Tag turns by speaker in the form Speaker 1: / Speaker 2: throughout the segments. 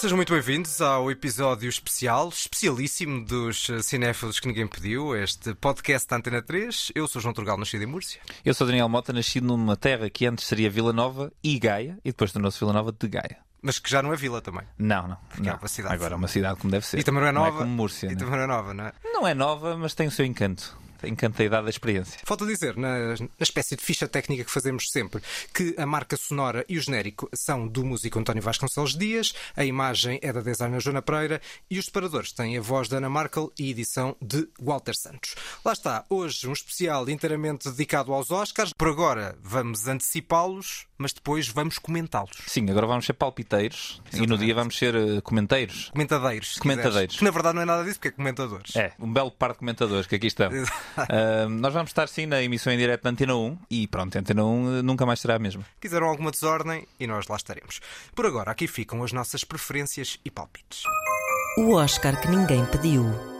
Speaker 1: Sejam muito bem-vindos ao episódio especial, especialíssimo dos cinéfilos que ninguém pediu, este podcast da Antena 3. Eu sou João Turgal, nascido em Múrcia.
Speaker 2: Eu sou Daniel Mota, nascido numa terra que antes seria Vila Nova e Gaia, e depois tornou-se Vila Nova de Gaia.
Speaker 1: Mas que já não é vila também.
Speaker 2: Não, não.
Speaker 1: é
Speaker 2: não.
Speaker 1: uma cidade.
Speaker 2: Agora é uma cidade como deve ser.
Speaker 1: E também não é nova.
Speaker 2: Não é como Múrcia.
Speaker 1: E
Speaker 2: né?
Speaker 1: também não é nova, não é?
Speaker 2: Não é nova, mas tem o seu encanto. Tem encanto a idade da experiência.
Speaker 1: Falta dizer, na, na espécie de ficha técnica que fazemos sempre, que a marca sonora e o genérico são do músico António Vasconcelos Dias, a imagem é da designer Joana Pereira e os separadores têm a voz da Ana Markel e edição de Walter Santos. Lá está, hoje um especial inteiramente dedicado aos Oscars. Por agora vamos antecipá-los, mas depois vamos comentá-los.
Speaker 2: Sim, agora vamos ser palpiteiros e no
Speaker 1: Exatamente.
Speaker 2: dia vamos ser eh, comenteiros.
Speaker 1: Comentadeiros. se
Speaker 2: Comentadeiros.
Speaker 1: quiseres. Que na verdade não é nada disso, porque é comentadores.
Speaker 2: É, um belo par de comentadores que aqui estão. Ah, nós vamos estar sim na emissão em direto da Antena 1 e pronto, a Antena 1 eh, nunca mais será a mesma.
Speaker 1: Quiseram alguma desordem e nós lá estaremos. Por agora, aqui ficam as nossas preferências e palpites.
Speaker 3: O Oscar que ninguém pediu.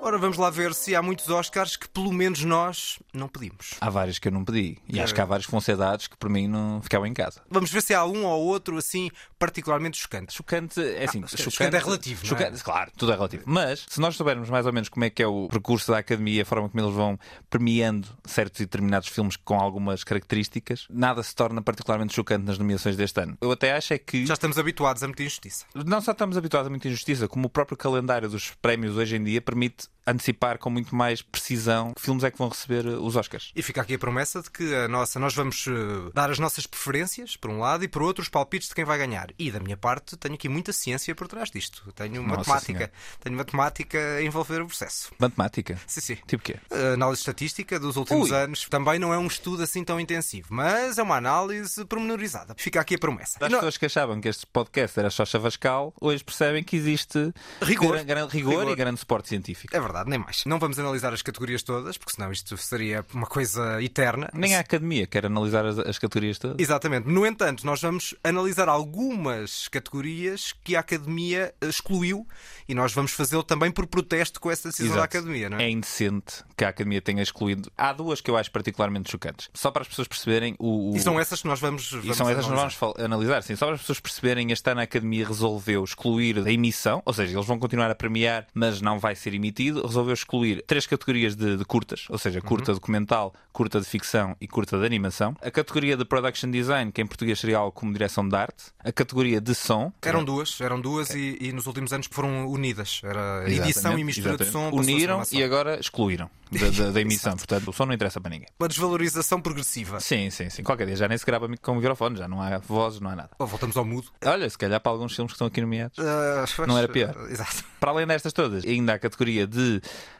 Speaker 1: Ora, vamos lá ver se há muitos Oscars que pelo menos nós não pedimos.
Speaker 2: Há vários que eu não pedi e acho que há vários que vão ser dados que por mim não ficavam em casa.
Speaker 1: Vamos ver se há um ou outro assim particularmente chocante.
Speaker 2: Chocante, é assim,
Speaker 1: mas chocante é relativo, não é?
Speaker 2: chocante- Claro, tudo é relativo. Mas se nós soubermos mais ou menos como é que é o percurso da academia, a forma como eles vão premiando certos e determinados filmes com algumas características, nada se torna particularmente chocante nas nomeações deste ano. Eu até acho é que
Speaker 1: Já estamos habituados a muita injustiça.
Speaker 2: não só estamos habituados a muita injustiça, como o próprio calendário dos prémios hoje em dia permite antecipar com muito mais precisão que filmes é que vão receber os Oscars.
Speaker 1: E fica aqui a promessa de que a nossa, nós vamos eh, dar as nossas preferências, por um lado, e por outro, os palpites de quem vai ganhar. E da minha parte, tenho aqui muita ciência por trás disto. Tenho
Speaker 2: Nossa
Speaker 1: matemática.
Speaker 2: Senhora.
Speaker 1: Tenho matemática a envolver o processo.
Speaker 2: Matemática.
Speaker 1: Sim, sim.
Speaker 2: Tipo quê?
Speaker 1: A análise estatística dos últimos
Speaker 2: Ui.
Speaker 1: anos também não é um estudo assim tão intensivo, mas é uma análise pormenorizada. Fica aqui a promessa.
Speaker 2: As
Speaker 1: não-
Speaker 2: pessoas que achavam que este podcast era só chavascal, hoje percebem que existe
Speaker 1: Rigor.
Speaker 2: gran- grande rigor,
Speaker 1: Rigor.
Speaker 2: e grande suporte científico.
Speaker 1: É verdade, nem mais. Não vamos analisar as categorias todas, porque senão isto seria uma coisa eterna.
Speaker 2: Nem a academia quer analisar as, as categorias todas.
Speaker 1: Exatamente. No entanto, nós vamos analisar algumas categorias que a Academia excluiu e nós vamos fazê-lo também por protesto com essa decisão da
Speaker 2: Exato.
Speaker 1: Academia, não é?
Speaker 2: É indecente que a academia tenha excluído. Há duas que eu acho particularmente chocantes. Só para as pessoas perceberem o. o-
Speaker 1: E são essas que nós vamos,
Speaker 2: E
Speaker 1: vamos
Speaker 2: são essas que nós
Speaker 1: analisar.
Speaker 2: vamos analisar. Sim, só para as pessoas perceberem, este ano a Academia resolveu excluir da emissão, ou seja, eles vão continuar a premiar, mas não vai ser emitido. Resolveu excluir três categorias de, de curtas, ou seja, curta documental, curta de ficção e curta de animação. A categoria de Production Design, que em português seria algo como direção de arte. A categoria de som. que
Speaker 1: Eram duas, eram duas e, e nos últimos anos foram unidas. Era edição
Speaker 2: Exatamente,
Speaker 1: e mistura de som.
Speaker 2: exatamente. Uniram e agora excluíram da, da- da emissão. Portanto, o som não interessa para ninguém.
Speaker 1: Uma desvalorização progressiva.
Speaker 2: Sim, sim, sim. Qualquer dia já nem se grava com microfone, já não há vozes, não há nada.
Speaker 1: Oh, Voltamos ao mudo.
Speaker 2: Olha, se calhar para alguns filmes que estão aqui nomeados.
Speaker 1: Ah,
Speaker 2: Não era pior.
Speaker 1: ah, Exato.
Speaker 2: Para além destas todas, ainda há a categoria de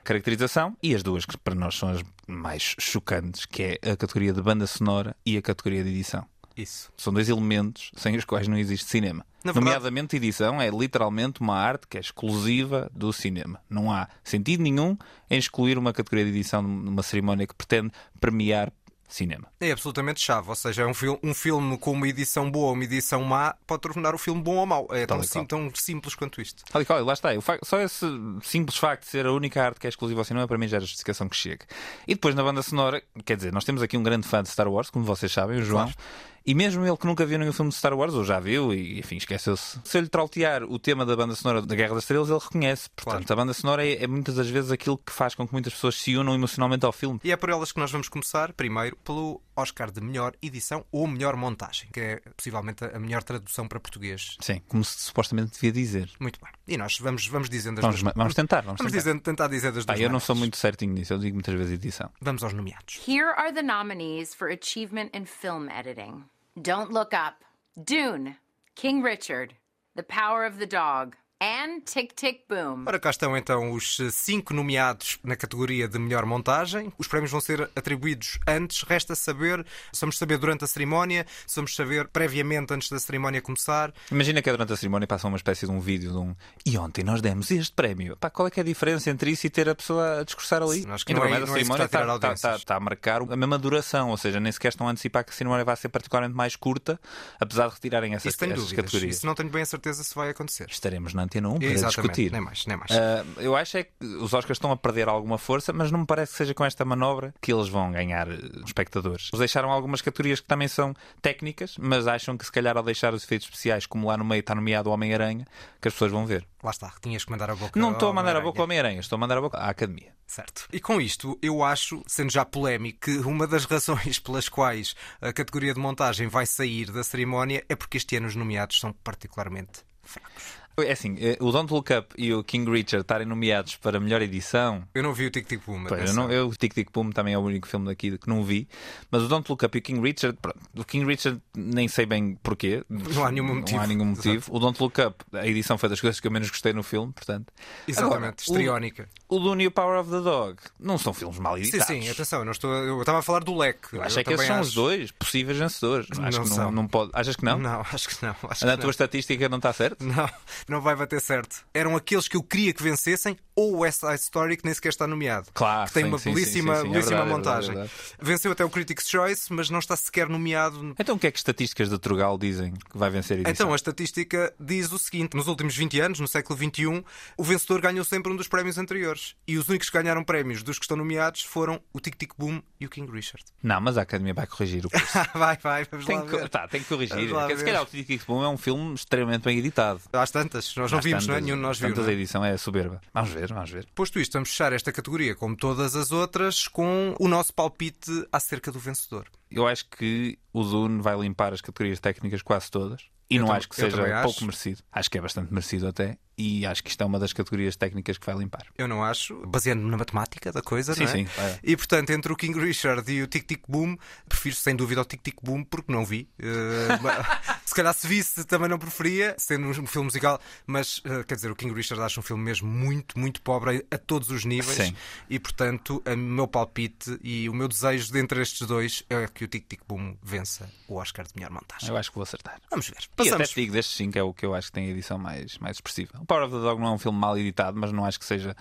Speaker 2: caracterização e as duas que para nós são as mais chocantes, que é a categoria de banda sonora e a categoria de edição.
Speaker 1: Isso.
Speaker 2: São dois elementos sem os quais não existe cinema.
Speaker 1: Verdade-
Speaker 2: Nomeadamente, edição é literalmente uma arte que é exclusiva do cinema. Não há sentido nenhum em excluir uma categoria de edição numa cerimónia que pretende premiar cinema.
Speaker 1: É absolutamente chave. Ou seja, é um, fil- um filme com uma edição boa ou uma edição má pode tornar o filme bom ou mau. É tão, sim- tão simples quanto isto.
Speaker 2: Tal e qual, lá está. Facto- só esse simples facto de ser a única arte que é exclusiva ao cinema, para mim já é a justificação que chega. E depois na banda sonora, quer dizer, nós temos aqui um grande fã de Star Wars, como vocês sabem, o João.
Speaker 1: Claro.
Speaker 2: E mesmo ele que nunca viu nenhum filme de Star Wars, ou já viu, e enfim, esqueceu-se. Se eu lhe trautear o tema da banda sonora da Guerra das Estrelas, ele reconhece. Portanto,
Speaker 1: Claro.
Speaker 2: a banda sonora é, é muitas das vezes aquilo que faz com que muitas pessoas se unam emocionalmente ao filme.
Speaker 1: E é por elas que nós vamos começar, primeiro, pelo Oscar de melhor edição ou melhor montagem, que é possivelmente a melhor tradução para português.
Speaker 2: Sim, como se supostamente devia dizer.
Speaker 1: Muito bem. E nós vamos, vamos dizendo as
Speaker 2: Vamos,
Speaker 1: duas
Speaker 2: vamos tentar, vamos,
Speaker 1: Vamos
Speaker 2: tentar.
Speaker 1: dizendo, tentar dizer das
Speaker 2: Pá,
Speaker 1: duas
Speaker 2: eu não sou muito certinho nisso, eu digo muitas vezes edição.
Speaker 1: Vamos aos nomeados.
Speaker 4: Here are the nominees for Achievement in Film Editing Don't Look Up, Dune, King Richard, The Power of the Dog, and Tick Tick Boom.
Speaker 1: Ora, cá estão então os cinco nomeados na categoria de melhor montagem. Os prémios vão ser atribuídos antes. Resta saber, se vamos saber durante a cerimónia, se vamos saber previamente antes da cerimónia começar.
Speaker 2: Imagina que é durante a cerimónia passa uma espécie de um vídeo de um e ontem nós demos este prémio. Pá, qual é que é a diferença entre isso e ter a pessoa a discursar ali?
Speaker 1: Sim, acho que
Speaker 2: Ainda
Speaker 1: não é-
Speaker 2: mais a
Speaker 1: não é isso que
Speaker 2: cerimónia
Speaker 1: está a tirar
Speaker 2: está, está-
Speaker 1: audiências.
Speaker 2: está a marcar a mesma duração, ou seja, nem sequer estão a antecipar que a cerimónia vai ser particularmente mais curta, apesar de retirarem essas,
Speaker 1: Isso tenho
Speaker 2: essas
Speaker 1: dúvidas.
Speaker 2: categorias.
Speaker 1: Isso não tenho bem a certeza se vai acontecer.
Speaker 2: Estaremos na Antena 1 para
Speaker 1: Exatamente,
Speaker 2: discutir.
Speaker 1: nem mais, nem mais.
Speaker 2: Ah, eu acho é que os Oscars estão a perder alguma força, mas não me parece que seja com esta manobra que eles vão ganhar eh, espectadores. Eles deixaram algumas categorias que também são técnicas, mas acham que se calhar ao deixar os efeitos especiais, como lá no meio está nomeado o Homem-Aranha, que as pessoas vão ver.
Speaker 1: Lá está, tinhas que mandar a boca.
Speaker 2: Não estou a mandar a boca ao Homem-Aranha, estou a mandar a boca à Academia.
Speaker 1: Certo. E com isto, eu acho, sendo já polémico, que uma das razões pelas quais a categoria de montagem vai sair da cerimónia é porque este ano os nomeados são particularmente fracos.
Speaker 2: É assim, eh, o Don't Look Up e o King Richard estarem nomeados para melhor edição.
Speaker 1: Eu não vi o Tic Tic Boom.
Speaker 2: Pois, eu,
Speaker 1: atenção.
Speaker 2: não, eu, Tic Tic Boom também é o único filme daqui que não vi, mas o Don't Look Up e o King Richard, pronto, o King Richard nem sei bem porquê.
Speaker 1: Não há nenhum motivo.
Speaker 2: Não há nenhum motivo. O Don't Look Up, a edição foi das coisas que eu menos gostei no filme, portanto.
Speaker 1: Exatamente,
Speaker 2: Agora,
Speaker 1: histriónica.
Speaker 2: O, o e o Power of the Dog não são filmes mal
Speaker 1: Sim,
Speaker 2: editados.
Speaker 1: sim, atenção, eu, não estou, eu estava a falar do leque.
Speaker 2: Eu acho é que esses são
Speaker 1: acho-
Speaker 2: os dois possíveis vencedores. Acho
Speaker 1: Não
Speaker 2: que não,
Speaker 1: são.
Speaker 2: não pode. Achas que não?
Speaker 1: Não, acho que não. Acho
Speaker 2: Na
Speaker 1: que
Speaker 2: tua estatística não está certo?
Speaker 1: Não, não vai bater certo. Eram aqueles que eu queria que vencessem ou o West Side Story que nem sequer está nomeado.
Speaker 2: Claro,
Speaker 1: Que tem
Speaker 2: sim,
Speaker 1: uma
Speaker 2: sim,
Speaker 1: belíssima,
Speaker 2: sim, é
Speaker 1: belíssima
Speaker 2: verdade, é
Speaker 1: montagem.
Speaker 2: verdade, é
Speaker 1: Venceu até o Critics' Choice, mas não está sequer nomeado.
Speaker 2: Então o que é que estatísticas de Trugal dizem que vai vencer a edição?
Speaker 1: Então, a estatística diz o seguinte: nos últimos 20 anos, no século XXI, o vencedor ganhou sempre um dos prémios anteriores. E os únicos que ganharam prémios dos que estão nomeados foram o Tic Tic Boom e o King Richard.
Speaker 2: Não, mas a Academia vai corrigir o curso.
Speaker 1: vai, vai, vamos
Speaker 2: Tem
Speaker 1: lá
Speaker 2: que, tá, tem que corrigir. Se calhar o Tic Tic Boom é um filme extremamente bem editado.
Speaker 1: Às tantas, nós não
Speaker 2: Às
Speaker 1: vimos, não é?
Speaker 2: tantas-
Speaker 1: Nenhum de nós viu.
Speaker 2: tantas a
Speaker 1: é?
Speaker 2: edição é soberba. Vamos ver, vamos ver.
Speaker 1: Posto isto, vamos fechar esta categoria, como todas as outras, com o nosso palpite acerca do vencedor.
Speaker 2: Eu acho que o Dune vai limpar as categorias técnicas quase todas. E
Speaker 1: Eu
Speaker 2: não acho que seja
Speaker 1: também acho.
Speaker 2: pouco merecido. Acho que é bastante merecido até. E acho que isto é uma das categorias técnicas que vai limpar.
Speaker 1: Eu não acho, baseando-me na matemática da coisa,
Speaker 2: Sim,
Speaker 1: não é?
Speaker 2: sim, é.
Speaker 1: E portanto, entre o King Richard e o Tic Tic Boom, prefiro sem dúvida o Tic Tic Boom porque não vi. Mas, se calhar se visse também não preferia, sendo um filme musical, mas eh, quer dizer, o King Richard acho um filme mesmo muito, muito pobre a todos os níveis.
Speaker 2: Sim.
Speaker 1: E portanto, o meu palpite e o meu desejo de entre estes dois é que o Tic Tic Boom vença o Oscar de melhor montagem.
Speaker 2: Eu acho que vou acertar.
Speaker 1: Vamos ver.
Speaker 2: E até
Speaker 1: Passamos.
Speaker 2: digo, destes 5 é o que eu acho que tem a edição mais, mais expressiva. Power of the Dog não é um filme mal editado, mas não acho que seja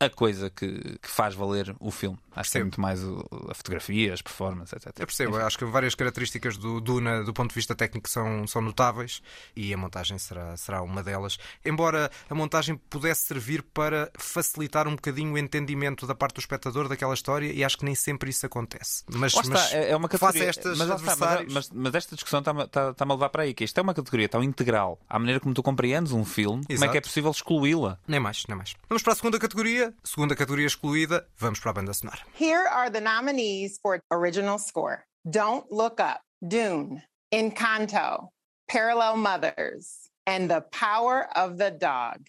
Speaker 2: a coisa que, que faz valer o filme. Acho que é muito mais a fotografia, as performances, etc.
Speaker 1: Eu percebo, eu acho que várias características do Duna, do ponto de vista técnico, são, são notáveis e a montagem será, será uma delas. Embora a montagem pudesse servir para facilitar um bocadinho o entendimento da parte do espectador daquela história, e acho que nem sempre isso acontece. Mas,
Speaker 2: está,
Speaker 1: mas
Speaker 2: é é uma categoria.
Speaker 1: a estes
Speaker 2: mas, lá está, mas-
Speaker 1: adversários.
Speaker 2: mas, esta discussão está-me está, está a levar para aí, que isto é uma categoria tão integral, à maneira como tu compreendes um filme, como é
Speaker 1: Exato.
Speaker 2: que é possível excluí-la?
Speaker 1: Nem mais, nem mais. Vamos para a segunda categoria. Segunda categoria excluída, vamos para a banda sonora.
Speaker 5: Here are the nominees for original score Don't Look Up, Dune, Encanto, Parallel Mothers, and The Power of the Dog.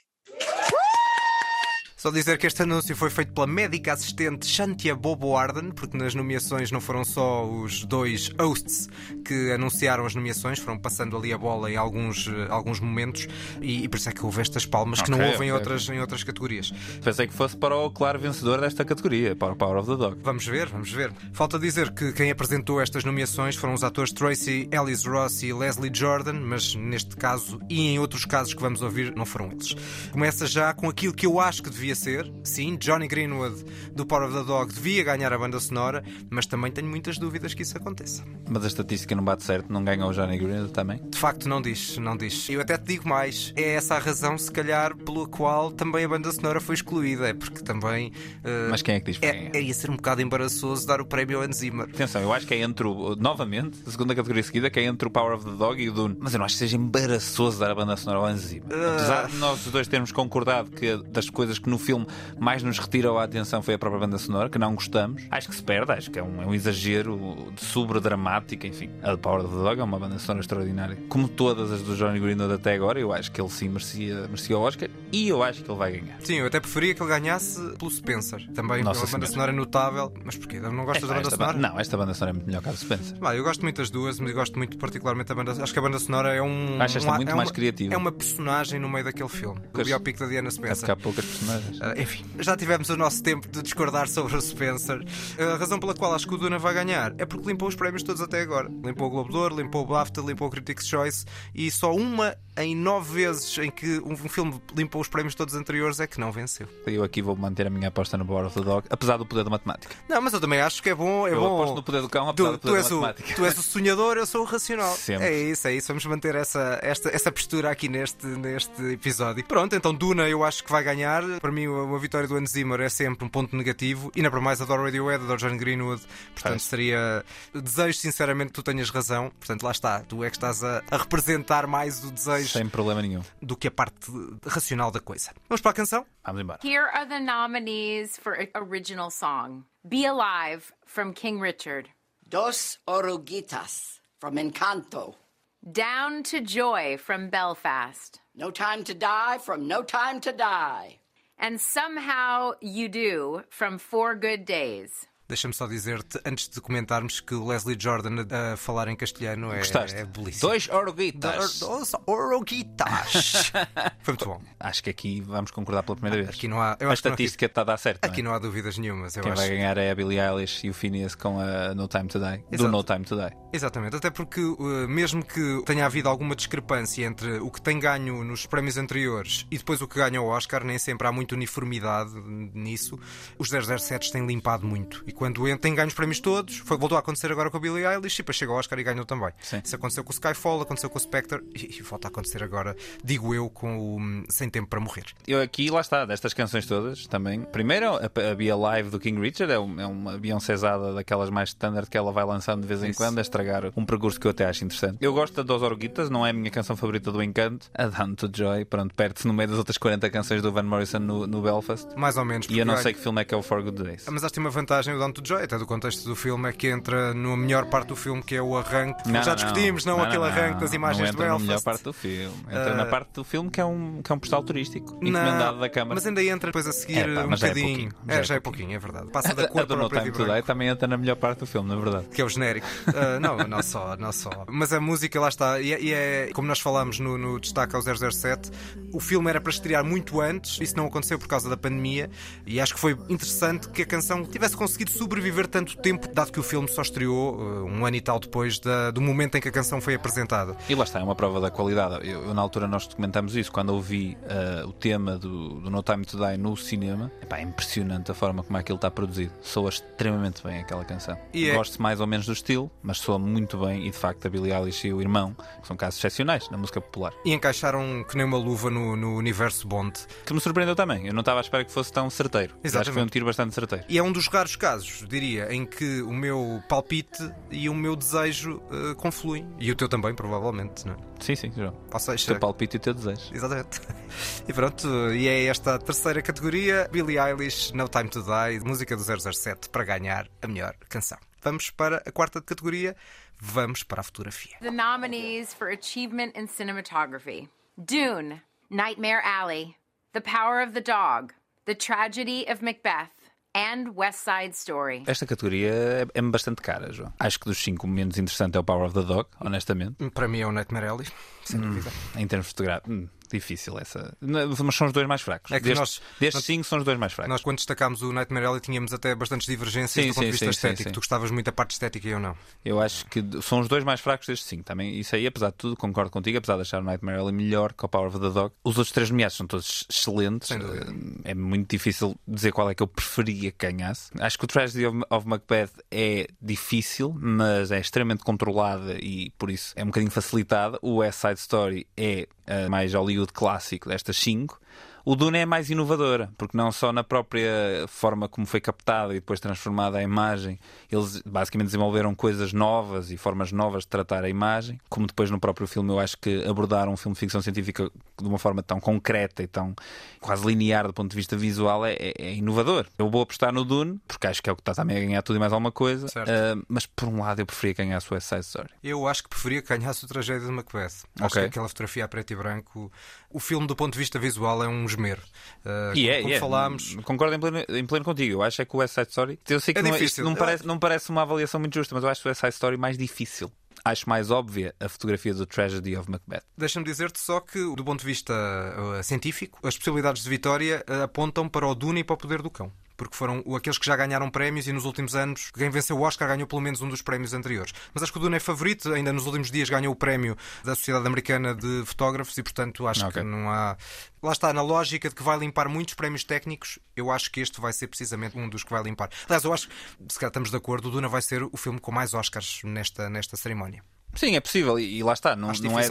Speaker 1: Só dizer que este anúncio foi feito pela médica assistente Shantia Bobo Arden, porque nas nomeações não foram só os dois hosts que anunciaram as nomeações, foram passando ali a bola em alguns, eh, alguns momentos e, e por isso é que houve estas palmas que não houve em,
Speaker 2: ok,
Speaker 1: outras, em outras categorias.
Speaker 2: Pensei que fosse para o claro vencedor desta categoria, para o Power of the Dog.
Speaker 1: Vamos ver, vamos ver. Falta dizer que quem apresentou estas nomeações foram os atores Tracy Ellis Ross e Leslie Jordan, mas neste caso e em outros casos que vamos ouvir, não foram eles. Começa já com aquilo que eu acho que devia ser. Sim, Johnny Greenwood do Power of the Dog devia ganhar a banda sonora, mas também tenho muitas dúvidas que isso aconteça.
Speaker 2: Mas a estatística não bate certo, não ganha o Johnny Green também.
Speaker 1: De facto, não diz, não diz. Eu até te digo mais. É essa a razão, se calhar, pela qual também a banda sonora foi excluída. É porque também. eh,
Speaker 2: Mas quem é que diz
Speaker 1: é, é, ia ser um bocado embaraçoso dar o prémio ao Hans Zimmer.
Speaker 2: Atenção, eu acho que é entre o. Novamente, a segunda categoria seguida, que é entre o Power of the Dog e o Dune. Mas eu não acho que seja embaraçoso dar a banda sonora ao Hans Zimmer.
Speaker 1: Ah.
Speaker 2: Apesar de nós os dois termos concordado que das coisas que no filme mais nos retiram a atenção foi a própria banda sonora, que não gostamos, acho que se perde, acho que é um, é um exagero de sobre-dramática, enfim. A Power of the Dog é uma banda sonora extraordinária. Como todas as do Johnny Greenwood até agora, eu acho que ele sim merecia, merecia o Oscar e eu acho que ele vai ganhar.
Speaker 1: Sim, eu até preferia que ele ganhasse pelo Spencer. Também
Speaker 2: Nossa
Speaker 1: a banda sonora é notável. Mas porquê? Não gostas da banda sonora?
Speaker 2: Não, esta banda sonora é muito melhor que a do Spencer.
Speaker 1: Bah, eu gosto muito das duas, mas eu gosto muito particularmente da banda. Acho que a banda sonora é um.
Speaker 2: Acho esta
Speaker 1: um-
Speaker 2: muito
Speaker 1: é
Speaker 2: mais
Speaker 1: uma-
Speaker 2: criativa.
Speaker 1: É uma personagem no meio daquele filme. O biopic da Diana
Speaker 2: É
Speaker 1: Spencer.
Speaker 2: há poucas personagens.
Speaker 1: Ah, enfim, já tivemos o nosso tempo de discordar sobre o Spencer. A razão pela qual acho que o Duna vai ganhar é porque limpou os prémios todos até agora. Limpou o Globo de Ouro, limpou o BAFTA, limpou o Critics' Choice e só uma em nove vezes em que um filme limpou os prémios todos anteriores é que não venceu.
Speaker 2: Eu aqui vou manter a minha aposta no Power of the Dog, apesar do poder da matemática.
Speaker 1: Não, mas eu também acho que é bom. É
Speaker 2: eu
Speaker 1: bom.
Speaker 2: aposto no poder do cão, apesar
Speaker 1: Tu,
Speaker 2: do poder da
Speaker 1: o,
Speaker 2: matemática.
Speaker 1: tu és o sonhador, eu sou o racional.
Speaker 2: Sempre.
Speaker 1: É isso, é isso. Vamos manter essa, esta, essa postura aqui neste, neste episódio. Pronto, então Duna eu acho que vai ganhar. Para mim, uma vitória do Hans Zimmer é sempre um ponto negativo. E na para mais adoro Radiohead, adoro John Greenwood. Portanto,
Speaker 2: Faz.
Speaker 1: seria. Desejo sinceramente que tu tenhas razão. Portanto, lá está. Tu é que estás a, a representar mais o desejo
Speaker 2: Sem problema nenhum.
Speaker 1: do que a parte racional da coisa. Vamos para a canção?
Speaker 2: Vamos embora.
Speaker 4: Here are the nominees for original song Be Alive from King Richard,
Speaker 6: Dos Oruguitas from Encanto.
Speaker 4: Down to Joy from Belfast,
Speaker 6: No Time to Die from No Time to Die.
Speaker 4: and Somehow You Do from Four Good Days.
Speaker 1: Deixa-me só dizer-te, antes de comentarmos, que o Leslie Jordan a falar em castelhano é,
Speaker 2: Gostaste?
Speaker 1: é belíssimo.
Speaker 2: Dois orguitas.
Speaker 1: Dos Oroguitas. Foi muito bom.
Speaker 2: Acho que aqui vamos concordar pela primeira vez.
Speaker 1: Aqui não há. Eu
Speaker 2: a
Speaker 1: acho que não-
Speaker 2: estatística está a dar certo.
Speaker 1: Aqui
Speaker 2: não é?
Speaker 1: não há dúvidas nenhumas. Eu
Speaker 2: Quem
Speaker 1: acho.
Speaker 2: vai ganhar é a Billie Eilish e o Phineas com a No Time to Die. Do
Speaker 1: Exato.
Speaker 2: No Time to Die.
Speaker 1: Exatamente, até porque, uh, mesmo que tenha havido alguma discrepância entre o que tem ganho nos prémios anteriores e depois o que ganha o Oscar, nem sempre há muita uniformidade nisso. Os 007 têm limpado muito. Quando en- têm ganho os prémios todos, foi, voltou a acontecer agora com a Billie Eilish e depois chega ao Oscar e ganhou também.
Speaker 2: Sim.
Speaker 1: Isso aconteceu com o Skyfall, aconteceu com o Spectre e, e volta a acontecer agora, digo eu, com o hum, Sem Tempo para Morrer.
Speaker 2: Eu aqui, lá está, destas canções todas também. Primeiro, a, a Be Alive do King Richard é, um- é uma Beyoncézada daquelas mais standard que ela vai lançando de vez em
Speaker 1: Isso.
Speaker 2: quando, a estragar um percurso que eu até acho interessante. Eu gosto da Dos Orguitas, não é a minha canção favorita do Encanto. A Down to Joy, pronto, perde-se no meio das outras 40 canções do Van Morrison no, no Belfast.
Speaker 1: Mais ou menos.
Speaker 2: E eu não sei que filme é que é o For Good Days.
Speaker 1: Ah, Mas acho que tem uma vantagem o Down to Joy, até do contexto do filme, é que entra na melhor parte do filme, que é o arranque. Já discutimos, não, aquele arranque das imagens
Speaker 2: não
Speaker 1: do
Speaker 2: entra
Speaker 1: Belfast.
Speaker 2: na melhor parte do filme. Entra
Speaker 1: Ah.
Speaker 2: na parte do filme que é um, que é um postal turístico,
Speaker 1: Não,
Speaker 2: encomendado da Câmara.
Speaker 1: Mas ainda entra depois a seguir
Speaker 2: É pá,
Speaker 1: um
Speaker 2: é
Speaker 1: bocadinho.
Speaker 2: pouquinho,
Speaker 1: É, já é pouquinho, é verdade. Passa da cor
Speaker 2: do
Speaker 1: para o preto e branco.
Speaker 2: também entra na melhor parte do filme, na verdade.
Speaker 1: Que é o genérico. Ah, não, não só, não só. Mas a música lá está. E é, e é- como nós falámos no, no destaque ao 007, o filme era para estrear muito antes. Isso não aconteceu por causa da pandemia. E acho que foi interessante que a canção tivesse conseguido sobreviver tanto tempo, dado que o filme só estreou ah, um ano e tal depois da- do momento em que a canção foi apresentada.
Speaker 2: E lá está, é uma prova da qualidade. Eu, eu, na altura nós comentamos isso quando ouvi ah, o tema do, do No Time to Die no cinema. Epá, é impressionante a forma como aquilo está produzido. Soa extremamente bem aquela canção.
Speaker 1: E é-
Speaker 2: Gosto mais ou menos do estilo, mas soa muito bem. E de facto, a Billie Eilish e o irmão são casos excepcionais na música popular.
Speaker 1: E encaixaram que nem uma luva no, no universo Bond.
Speaker 2: Que me surpreendeu também. Eu não estava à espera que fosse tão certeiro. Eu Acho que foi um
Speaker 1: Exatamente.
Speaker 2: tiro bastante certeiro.
Speaker 1: E é um dos raros casos, diria, em que o meu palpite e o meu desejo ah, confluem. E o teu também, provavelmente, não é?
Speaker 2: Sim, sim, João.
Speaker 1: Ou
Speaker 2: O
Speaker 1: seja,
Speaker 2: teu palpite e o teu desejo.
Speaker 1: Exatamente. E pronto, e é esta a terceira categoria: Billie Eilish, No Time to Die, música do 007, para ganhar a melhor canção. Vamos para a quarta categoria, vamos para a fotografia.
Speaker 4: The nominees for Achievement in Cinematography Dune, Nightmare Alley, The Power of the Dog, The Tragedy of Macbeth, and West Side Story.
Speaker 2: Esta categoria é- é-me bastante cara, João. Acho que dos cinco o menos interessante é o Power of the Dog, honestamente.
Speaker 1: Para mim é o Nightmare Alley, sem dúvida.
Speaker 2: Em termos fotográficos, hum, difícil essa. Mas são os dois mais fracos.
Speaker 1: É que
Speaker 2: destes
Speaker 1: nós-
Speaker 2: destes
Speaker 1: nós-
Speaker 2: cinco são os dois mais fracos.
Speaker 1: Nós, quando destacámos o Nightmare Alley, tínhamos até bastantes divergências
Speaker 2: Sim,
Speaker 1: do ponto
Speaker 2: sim,
Speaker 1: de vista
Speaker 2: sim,
Speaker 1: estético. Tu gostavas muito da parte estética e eu não.
Speaker 2: Eu acho que são os dois mais fracos destes cinco também. Isso aí, apesar de tudo, concordo contigo. Apesar de achar o Nightmare Alley melhor que o Power of the Dog, os outros três nomeados são todos excelentes.
Speaker 1: Dúvida.
Speaker 2: É muito difícil dizer qual é que eu preferia que ganhasse. Acho que o Tragedy of, of Macbeth é difícil, mas é extremamente controlada e por isso é um bocadinho facilitada. O West Side Story é mais Hollywood clássico destas cinco. O Dune é mais inovadora, porque não só na própria forma como foi captada e depois transformada a imagem, eles basicamente desenvolveram coisas novas e formas novas de tratar a imagem, como depois no próprio filme eu acho que abordaram um filme de ficção científica de uma forma tão concreta e tão quase linear do ponto de vista visual é, é- é inovador. Eu vou apostar no Dune, porque acho que é o que está também a ganhar tudo e mais alguma coisa, ah, mas por um lado eu preferia ganhar a Side Story.
Speaker 1: Eu acho que preferia que ganhasse o Tragédia de Macbeth. Acho
Speaker 2: Ok.
Speaker 1: que aquela fotografia a preto e branco, o filme do ponto de vista visual é um esmero. Uh,
Speaker 2: E
Speaker 1: como,
Speaker 2: é,
Speaker 1: como
Speaker 2: é.
Speaker 1: falámos,
Speaker 2: Concordo em pleno, em pleno contigo. Eu acho é que o West Side Story. Eu sei que
Speaker 1: É
Speaker 2: não,
Speaker 1: difícil.
Speaker 2: não parece, não parece uma avaliação muito justa, mas eu acho o West Side Story mais difícil. Acho mais óbvia a fotografia do Tragedy of Macbeth.
Speaker 1: Deixa-me dizer-te só que, do ponto de vista uh, científico, as possibilidades de vitória uh, apontam para o Dune e para o poder do cão. Porque foram aqueles que já ganharam prémios e nos últimos anos quem venceu o Oscar ganhou pelo menos um dos prémios anteriores. Mas acho que o Duna é favorito, ainda nos últimos dias ganhou o prémio da Sociedade Americana de Fotógrafos e, portanto, acho
Speaker 2: Ok.
Speaker 1: que não há. Lá está, na lógica de que vai limpar muitos prémios técnicos, eu acho que este vai ser precisamente um dos que vai limpar. Aliás, eu acho que, se calhar estamos de acordo, o Duna vai ser o filme com mais Oscars nesta, nesta cerimónia.
Speaker 2: Sim, é possível, e, e lá está, não, não, é,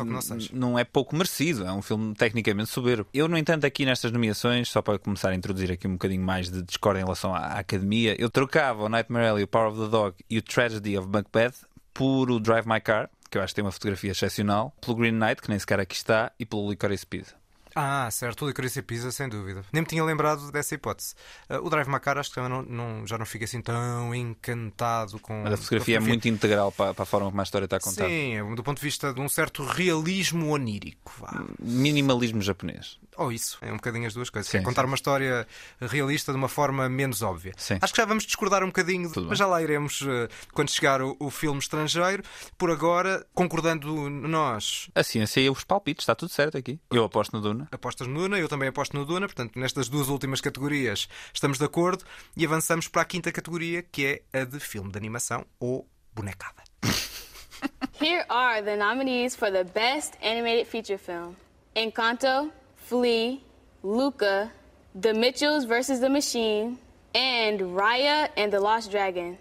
Speaker 1: não
Speaker 2: é pouco merecido, é um filme tecnicamente soberbo. Eu, no entanto, aqui nestas nomeações, só para começar a introduzir aqui um bocadinho mais de discórdia em relação à, à academia, eu trocava o Nightmare Alley, o Power of the Dog e o Tragedy of Macbeth por o Drive My Car, que eu acho que tem uma fotografia excepcional, pelo Green Knight, que nem sequer aqui está, e pelo Licorice Pizza.
Speaker 1: Ah, certo, o Licorice Pizza, sem dúvida. Nem me tinha lembrado dessa hipótese. Ah, o Drive Macar, acho que também não, não- já não fica assim tão encantado com.
Speaker 2: Mas a fotografia é muito integral para, para a forma como a história está contada.
Speaker 1: Sim, do ponto de vista de um certo realismo onírico. Vá.
Speaker 2: Minimalismo japonês.
Speaker 1: Ou isso, é um bocadinho as duas coisas.
Speaker 2: Sim,
Speaker 1: é contar
Speaker 2: sim.
Speaker 1: uma história realista de uma forma menos óbvia.
Speaker 2: Sim.
Speaker 1: Acho que já vamos discordar um bocadinho,
Speaker 2: Tudo
Speaker 1: mas
Speaker 2: bem.
Speaker 1: já lá iremos eh, quando chegar o, o filme estrangeiro. Por agora, concordando nós,
Speaker 2: A ciência e os palpites, está tudo certo aqui. Eu aposto no Duna.
Speaker 1: apostas no Duna, eu também aposto no Duna, portanto, nestas duas últimas categorias estamos de acordo e avançamos para a quinta categoria, que é a de filme de animação ou bonecada.
Speaker 7: Here are the nominees for the Best Animated Feature Film Encanto, Flea, Luca, The Mitchells vs. the Machine, and Raya and the Lost Dragon.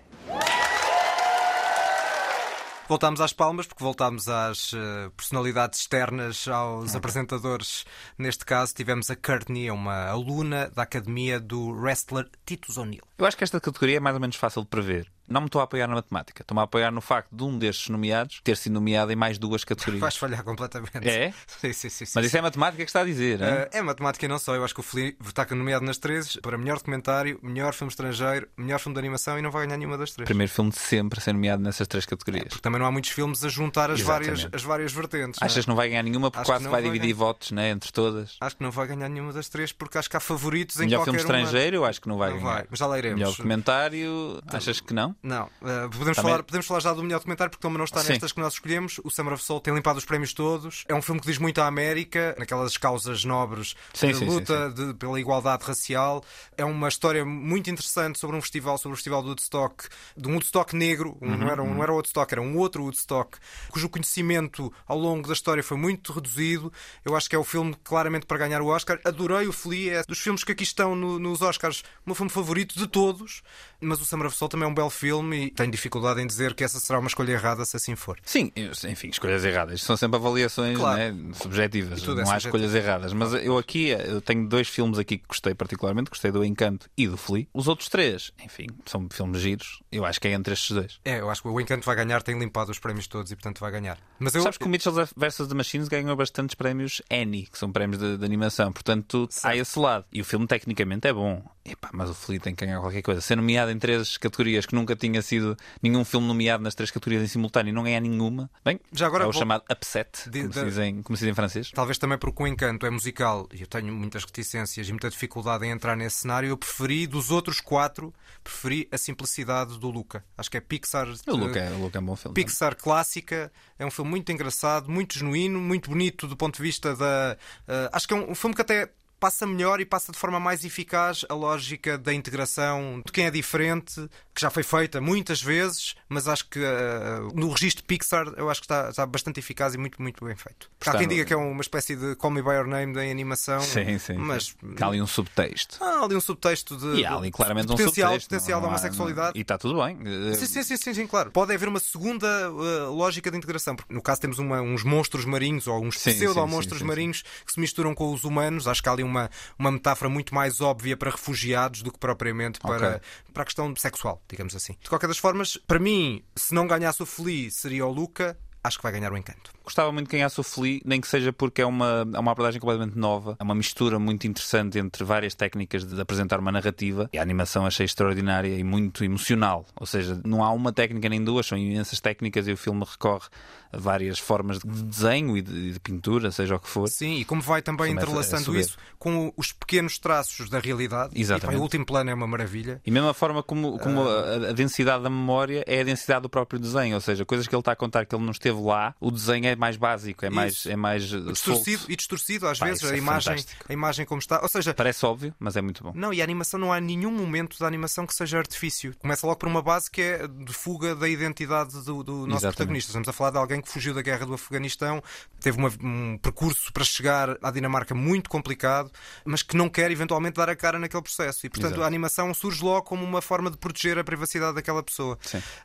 Speaker 1: Voltámos às palmas, porque voltámos às eh, personalidades externas, aos apresentadores. Neste caso, tivemos a Courtney, uma aluna da academia do wrestler Titus O'Neill.
Speaker 2: Eu acho que esta categoria é mais ou menos fácil de prever. Não me estou a apoiar na matemática, estou-me a apoiar no facto de um destes nomeados ter sido nomeado em mais duas categorias.
Speaker 1: Vais falhar completamente.
Speaker 2: É?
Speaker 1: Sim, sim, sim.
Speaker 2: Mas isso é matemática que está a dizer, hein?
Speaker 1: Eh, é matemática e não só. Eu acho que o Flea está nomeado nas três para melhor documentário, melhor filme estrangeiro, melhor filme de animação e não vai ganhar nenhuma das três.
Speaker 2: Primeiro filme de sempre a ser nomeado nessas três categorias.
Speaker 1: Porque também não há muitos filmes a juntar as, várias, as várias vertentes. não é?
Speaker 2: Achas que não vai ganhar nenhuma porque
Speaker 1: Acho
Speaker 2: quase
Speaker 1: não
Speaker 2: vai
Speaker 1: vai
Speaker 2: dividir
Speaker 1: ganhar.
Speaker 2: votos né, entre todas?
Speaker 1: Acho que não vai ganhar nenhuma das três porque acho que há favoritos em
Speaker 2: Melhor
Speaker 1: qualquer
Speaker 2: filme
Speaker 1: uma.
Speaker 2: estrangeiro, eu acho que não vai
Speaker 1: Não
Speaker 2: ganhar.
Speaker 1: vai, mas já lá iremos.
Speaker 2: Melhor documentário, achas que não?
Speaker 1: Não, eh, podemos,
Speaker 2: Também-
Speaker 1: falar, podemos falar já do melhor documentário porque também não está
Speaker 2: Sim.
Speaker 1: nestas que nós escolhemos. O Summer of Soul tem limpado os prémios todos. É um filme que diz muito à América, naquelas causas nobres
Speaker 2: Sim,
Speaker 1: de
Speaker 2: sim,
Speaker 1: luta de- pela igualdade racial. É uma história muito interessante sobre um festival, sobre o festival do Woodstock, de um Woodstock negro, um-
Speaker 2: Uhum,
Speaker 1: não, era, um- não era Woodstock, era um outro Woodstock, cujo conhecimento ao longo da história foi muito reduzido. Eu acho que é o filme claramente para ganhar o Oscar. Adorei o Flea, é dos filmes que aqui estão no- nos Oscars, o meu filme favorito de todos. Mas o Summer of Soul também é um belo filme e tenho dificuldade em dizer que essa será uma escolha errada se assim for.
Speaker 2: Sim, enfim, escolhas erradas. São sempre avaliações
Speaker 1: Claro.
Speaker 2: né, subjetivas.
Speaker 1: É
Speaker 2: não há
Speaker 1: subjetivo.
Speaker 2: escolhas erradas. Mas eu aqui eu tenho dois filmes aqui que gostei particularmente. Gostei do Encanto e do Flea. Os outros três, enfim, são filmes giros. Eu acho que é entre estes dois.
Speaker 1: É, eu acho que o Encanto vai ganhar, tem limpado os prémios todos e portanto vai ganhar. Mas eu,
Speaker 2: Sabes que o Mitchell vs. The Machines ganhou bastantes prémios Annie, que são prémios de, de animação. Portanto, há esse lado. E o filme tecnicamente é bom. Epá, mas o Flea tem que ganhar qualquer coisa. Ser nomeado em três categorias que nunca tinha sido nenhum filme nomeado nas três categorias em simultâneo e não ganhar nenhuma. Bem,
Speaker 1: Já agora
Speaker 2: é o
Speaker 1: vou-
Speaker 2: chamado upset,
Speaker 1: De-
Speaker 2: como,
Speaker 1: de-
Speaker 2: se diz em, como se diz em francês.
Speaker 1: Talvez também porque o Encanto é musical e eu tenho muitas reticências e muita dificuldade em entrar nesse cenário. Eu preferi, dos outros quatro, preferi a simplicidade do Luca. Acho que é Pixar.
Speaker 2: O Luca, é, o Luca é um bom filme.
Speaker 1: Pixar clássica, é um filme muito engraçado, muito genuíno, muito bonito do ponto de vista da. eh, acho que é um, um filme que até passa melhor e passa de forma mais eficaz a lógica da integração de quem é diferente, que já foi feita muitas vezes, mas acho que eh, no registro Pixar eu acho que está, está bastante eficaz e muito, muito bem feito. Porque há quem
Speaker 2: no-
Speaker 1: diga que é uma espécie de Call Me By Your Name em animação,
Speaker 2: Sim, sim.
Speaker 1: mas
Speaker 2: há ali um subtexto.
Speaker 1: há ali um subtexto de,
Speaker 2: E há ali claramente
Speaker 1: de
Speaker 2: um
Speaker 1: potencial,
Speaker 2: subtexto.
Speaker 1: potencial
Speaker 2: não-
Speaker 1: da
Speaker 2: não há-
Speaker 1: homossexualidade.
Speaker 2: não- E está tudo bem. Eh,
Speaker 1: Sim, sim, sim, sim, sim, claro. Pode haver uma segunda uh, lógica de integração. Porque no caso temos uma- uns monstros marinhos ou uns pseudo-monstros marinhos que se misturam com os humanos. Acho que há ali uma, uma metáfora muito mais óbvia para refugiados do que propriamente para,
Speaker 2: Ok.
Speaker 1: para a questão sexual, digamos assim. De qualquer das formas, para mim, se não ganhasse o Flea, seria o Luca. Acho que vai ganhar o Encanto.
Speaker 2: Gostava muito de o Flea, nem que seja porque é uma, é uma abordagem completamente nova, é uma mistura muito interessante entre várias técnicas de apresentar uma narrativa. E a animação achei extraordinária e muito emocional. Ou seja, não há uma técnica nem duas, são imensas técnicas e o filme recorre a várias formas de desenho e de, de pintura, seja o que for.
Speaker 1: Sim, e como vai também
Speaker 2: Começa a
Speaker 1: entrelaçando isso com os pequenos traços da realidade.
Speaker 2: Exatamente.
Speaker 1: E, pá, o último plano é uma maravilha.
Speaker 2: E mesmo a forma como, como a, a densidade da memória é a densidade do próprio desenho, ou seja, coisas que ele está a contar que ele não esteve lá, o desenho é mais básico, é mais,
Speaker 1: Isso.
Speaker 2: é mais eh,
Speaker 1: distorcido
Speaker 2: solto.
Speaker 1: e distorcido às vezes, a
Speaker 2: é
Speaker 1: imagem,
Speaker 2: fantástico.
Speaker 1: a imagem como está. Ou seja,
Speaker 2: Parece óbvio, mas é muito bom.
Speaker 1: Não, e a animação não há nenhum momento da animação que seja artifício. Começa logo por uma base que é de fuga da identidade do, do nosso
Speaker 2: Exatamente.
Speaker 1: protagonista. Estamos a falar de alguém que fugiu da guerra do Afeganistão, teve uma- um percurso para chegar à Dinamarca muito complicado, mas que não quer eventualmente dar a cara naquele processo. E portanto
Speaker 2: Exato.
Speaker 1: a animação surge logo como uma forma de proteger a privacidade daquela pessoa.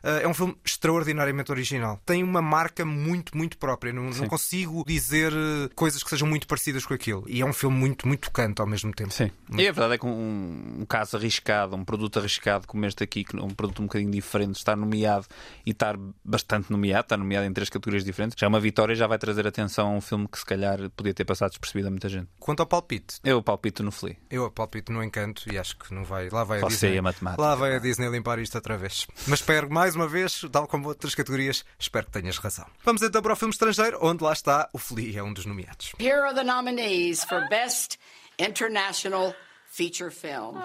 Speaker 1: Ah, é um filme extraordinariamente original. Tem uma marca muito, muito própria. Não, não consigo dizer eh, coisas que sejam muito parecidas com aquilo. E é um filme muito, muito tocante ao mesmo tempo.
Speaker 2: Sim. E a verdade é que um, um caso arriscado, um produto arriscado como este aqui, que é um produto um bocadinho diferente, estar nomeado e estar bastante nomeado, estar nomeado em três categorias diferentes, já é uma vitória e já vai trazer atenção a um filme que se calhar podia ter passado despercebido a muita gente.
Speaker 1: Quanto ao palpite,
Speaker 2: Eu palpito no Flea.
Speaker 1: Eu palpito no encanto e acho que não vai. Lá vai a
Speaker 2: Você
Speaker 1: Disney.
Speaker 2: e a matemática.
Speaker 1: Lá vai a Disney limpar isto outra vez. Mas espero mais uma vez, tal como outras categorias, espero que tenhas razão. Vamos então para o filme estrangeiro, onde lá está o Flea, é um dos nomeados.
Speaker 6: Here are the nominees for Best International Feature Film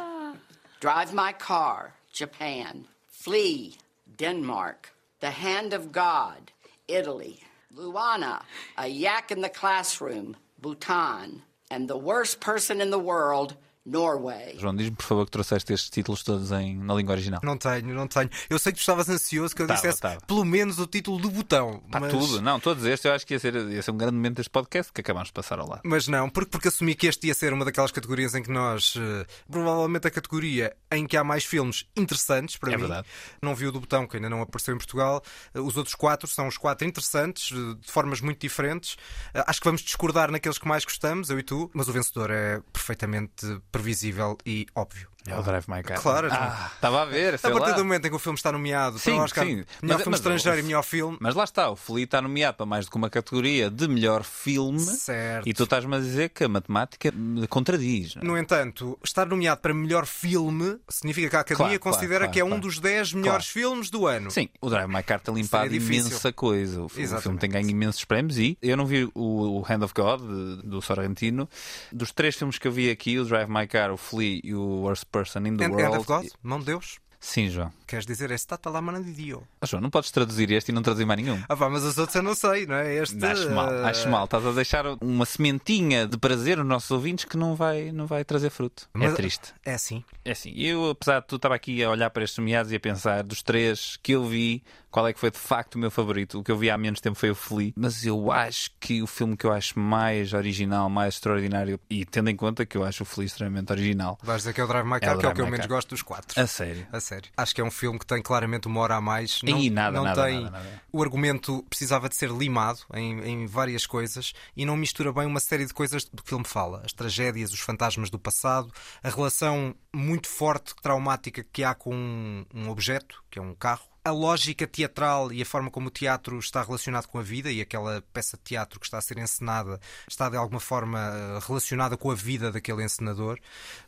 Speaker 6: Drive My Car, Japan. Flee, Denmark. The Hand of God, Italy. Luana, A Yak in the Classroom, Bhutan. And The Worst Person in the World, Norway.
Speaker 2: João, diz-me por favor que trouxeste estes títulos todos em, na língua original.
Speaker 1: Não tenho, não tenho. Eu sei que tu estavas ansioso que eu
Speaker 2: Tava,
Speaker 1: dissesse
Speaker 2: tava.
Speaker 1: pelo menos o título do botão.
Speaker 2: Pá,
Speaker 1: mas...
Speaker 2: tudo. Não, todos estes eu acho que ia ser, ia ser um grande momento deste podcast que acabámos de passar ao lado.
Speaker 1: Mas não, porque, porque assumi que este ia ser uma daquelas categorias em que nós, eh, provavelmente a categoria em que há mais filmes interessantes para
Speaker 2: É
Speaker 1: mim.
Speaker 2: verdade.
Speaker 1: Não vi o do Botão, que ainda não apareceu em Portugal. Eh, Os outros quatro são os quatro interessantes, eh, de formas muito diferentes. Eh, Acho que vamos discordar naqueles que mais gostamos, eu e tu, mas o vencedor é perfeitamente previsível e óbvio.
Speaker 2: É o Drive My Car.
Speaker 1: Claro,
Speaker 2: Ah, estava a ver, sei
Speaker 1: a partir
Speaker 2: lá.
Speaker 1: do momento em que o filme está nomeado
Speaker 2: Sim,
Speaker 1: para o Oscar,
Speaker 2: sim.
Speaker 1: melhor
Speaker 2: Mas-
Speaker 1: filme
Speaker 2: mas
Speaker 1: estrangeiro
Speaker 2: o-
Speaker 1: e melhor filme,
Speaker 2: Mas lá está, o Flea está nomeado para mais do que uma categoria de melhor filme.
Speaker 1: Certo.
Speaker 2: E tu estás-me a dizer que a matemática contradiz. é?
Speaker 1: No entanto, estar nomeado para melhor filme significa que a Academia
Speaker 2: Claro,
Speaker 1: considera
Speaker 2: claro,
Speaker 1: que é um dos 10 melhores filmes do ano.
Speaker 2: Sim, o Drive My Car tem limpado imensa coisa. O, fi- o filme tem ganho imensos prémios e eu não vi o, Hand of God do Sorrentino. Dos três filmes que eu vi aqui, o Drive My Car, o Flea e o Worst Person in the
Speaker 1: And,
Speaker 2: World.
Speaker 1: and of God? Mão de Deus?
Speaker 2: Sim, João.
Speaker 1: Queres dizer é stata lá mana de Dio?
Speaker 2: Ah, João, não podes traduzir este e não traduzir mais nenhum.
Speaker 1: Ah, pá, mas os outros eu não sei, não é? Este.
Speaker 2: Acho mal,
Speaker 1: eh,
Speaker 2: acho mal. Estás a deixar uma sementinha de prazer nos nossos ouvintes que não vai, não vai trazer fruto.
Speaker 1: mas-
Speaker 2: É triste.
Speaker 1: É assim.
Speaker 2: É assim, eu, apesar de tu, estava aqui a olhar para estes nomeados e a pensar dos três que eu vi, qual é que foi de facto o meu favorito. O que eu vi há menos tempo foi o Flea, mas eu acho que o filme que eu acho mais original, mais extraordinário, e tendo em conta que eu acho o Flea extremamente original,
Speaker 1: Vais dizer que é o Drive My
Speaker 2: É
Speaker 1: Car,
Speaker 2: o
Speaker 1: que é o que eu menos gosto dos quatro.
Speaker 2: a sério.
Speaker 1: A sério. Acho que é um filme que tem claramente uma hora a mais. Não,
Speaker 2: Ih, nada,
Speaker 1: não
Speaker 2: nada,
Speaker 1: tem.
Speaker 2: nada, nada.
Speaker 1: O argumento precisava de ser limado em, em várias coisas e não mistura bem uma série de coisas do que o filme fala. As tragédias, os fantasmas do passado, a relação muito forte, traumática que há com um, um objeto, que é um carro. A lógica teatral e a forma como o teatro está relacionado com a vida e aquela peça de teatro que está a ser encenada está de alguma forma eh, relacionada com a vida daquele encenador.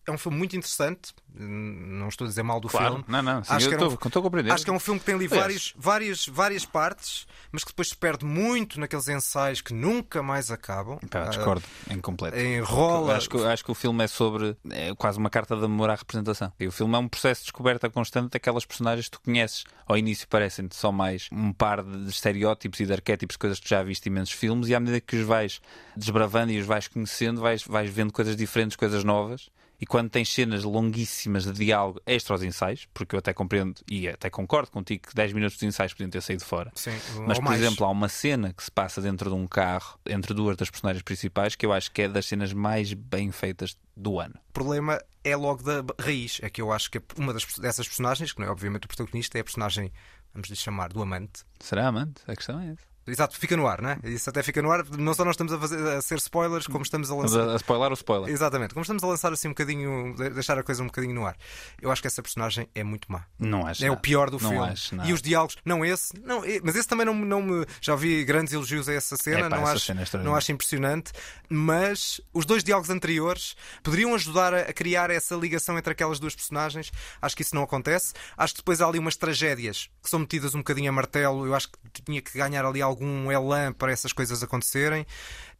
Speaker 1: É um filme muito interessante. Hum, Não estou a dizer mal do
Speaker 2: Claro.
Speaker 1: filme.
Speaker 2: Não, não, sim,
Speaker 1: Acho
Speaker 2: eu
Speaker 1: que era um-
Speaker 2: estou- estou a compreender.
Speaker 1: Acho que é um filme que tem ali vários, várias, várias partes, mas que depois se perde muito naqueles ensaios que nunca mais acabam.
Speaker 2: Pá,
Speaker 1: Ah,
Speaker 2: discordo em completo.
Speaker 1: Enrola.
Speaker 2: Acho que, acho que o filme é sobre. É quase uma carta de amor à representação. E o filme é um processo de descoberta constante daquelas personagens que tu conheces. Ao início parecem-te só mais um par de estereótipos e de arquétipos, coisas que já viste imensos filmes, e à medida que os vais desbravando e os vais conhecendo, vais, vais vendo coisas diferentes, coisas novas. E quando tens cenas longuíssimas de diálogo extra aos ensaios, porque eu até compreendo e até concordo contigo que 10 minutos de ensaios podiam ter saído fora.
Speaker 1: Sim,
Speaker 2: Mas, por
Speaker 1: mais.
Speaker 2: exemplo, há uma cena que se passa dentro de um carro entre duas das personagens principais que eu acho que é das cenas mais bem feitas do ano.
Speaker 1: O problema é logo da raiz. É que eu acho que uma das, dessas personagens, que não é obviamente o protagonista, é a personagem, vamos lhe chamar, do amante.
Speaker 2: Será, amante? A questão é essa.
Speaker 1: Exato, fica no ar, não é? Isso até fica no ar. Não só nós estamos a, fazer, a ser spoilers, como estamos a lançar.
Speaker 2: a, a spoiler o spoiler.
Speaker 1: Exatamente, como estamos a lançar assim um bocadinho, de- deixar a coisa um bocadinho no ar. Eu acho que essa personagem é muito má.
Speaker 2: Não acho.
Speaker 1: É o pior do
Speaker 2: não
Speaker 1: filme.
Speaker 2: Acho, nada.
Speaker 1: e os diálogos, não esse, não, mas esse também não, não me. Já ouvi grandes elogios a essa cena,
Speaker 2: Epá,
Speaker 1: não,
Speaker 2: essa
Speaker 1: acho,
Speaker 2: cena é
Speaker 1: não acho impressionante. Mas os dois diálogos anteriores poderiam ajudar a, a criar essa ligação entre aquelas duas personagens. Acho que isso não acontece. Acho que depois há ali umas tragédias que são metidas um bocadinho a martelo. Eu acho que tinha que ganhar ali algum algum elan para essas coisas acontecerem.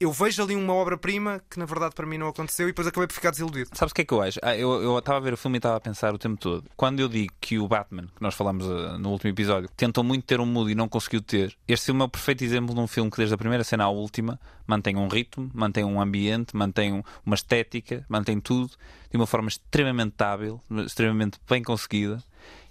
Speaker 1: Eu vejo ali uma obra-prima que na verdade para mim não aconteceu e depois acabei por ficar desiludido.
Speaker 2: Sabes o que é que eu acho? Ah, eu, estava a ver o filme e estava a pensar o tempo todo. Quando eu digo que o Batman, que nós falamos uh, no último episódio, tentou muito ter um mood e não conseguiu ter, este filme é o perfeito exemplo de um filme que desde a primeira cena à última mantém um ritmo, mantém um ambiente, mantém um- uma estética, mantém tudo de uma forma extremamente hábil, extremamente bem conseguida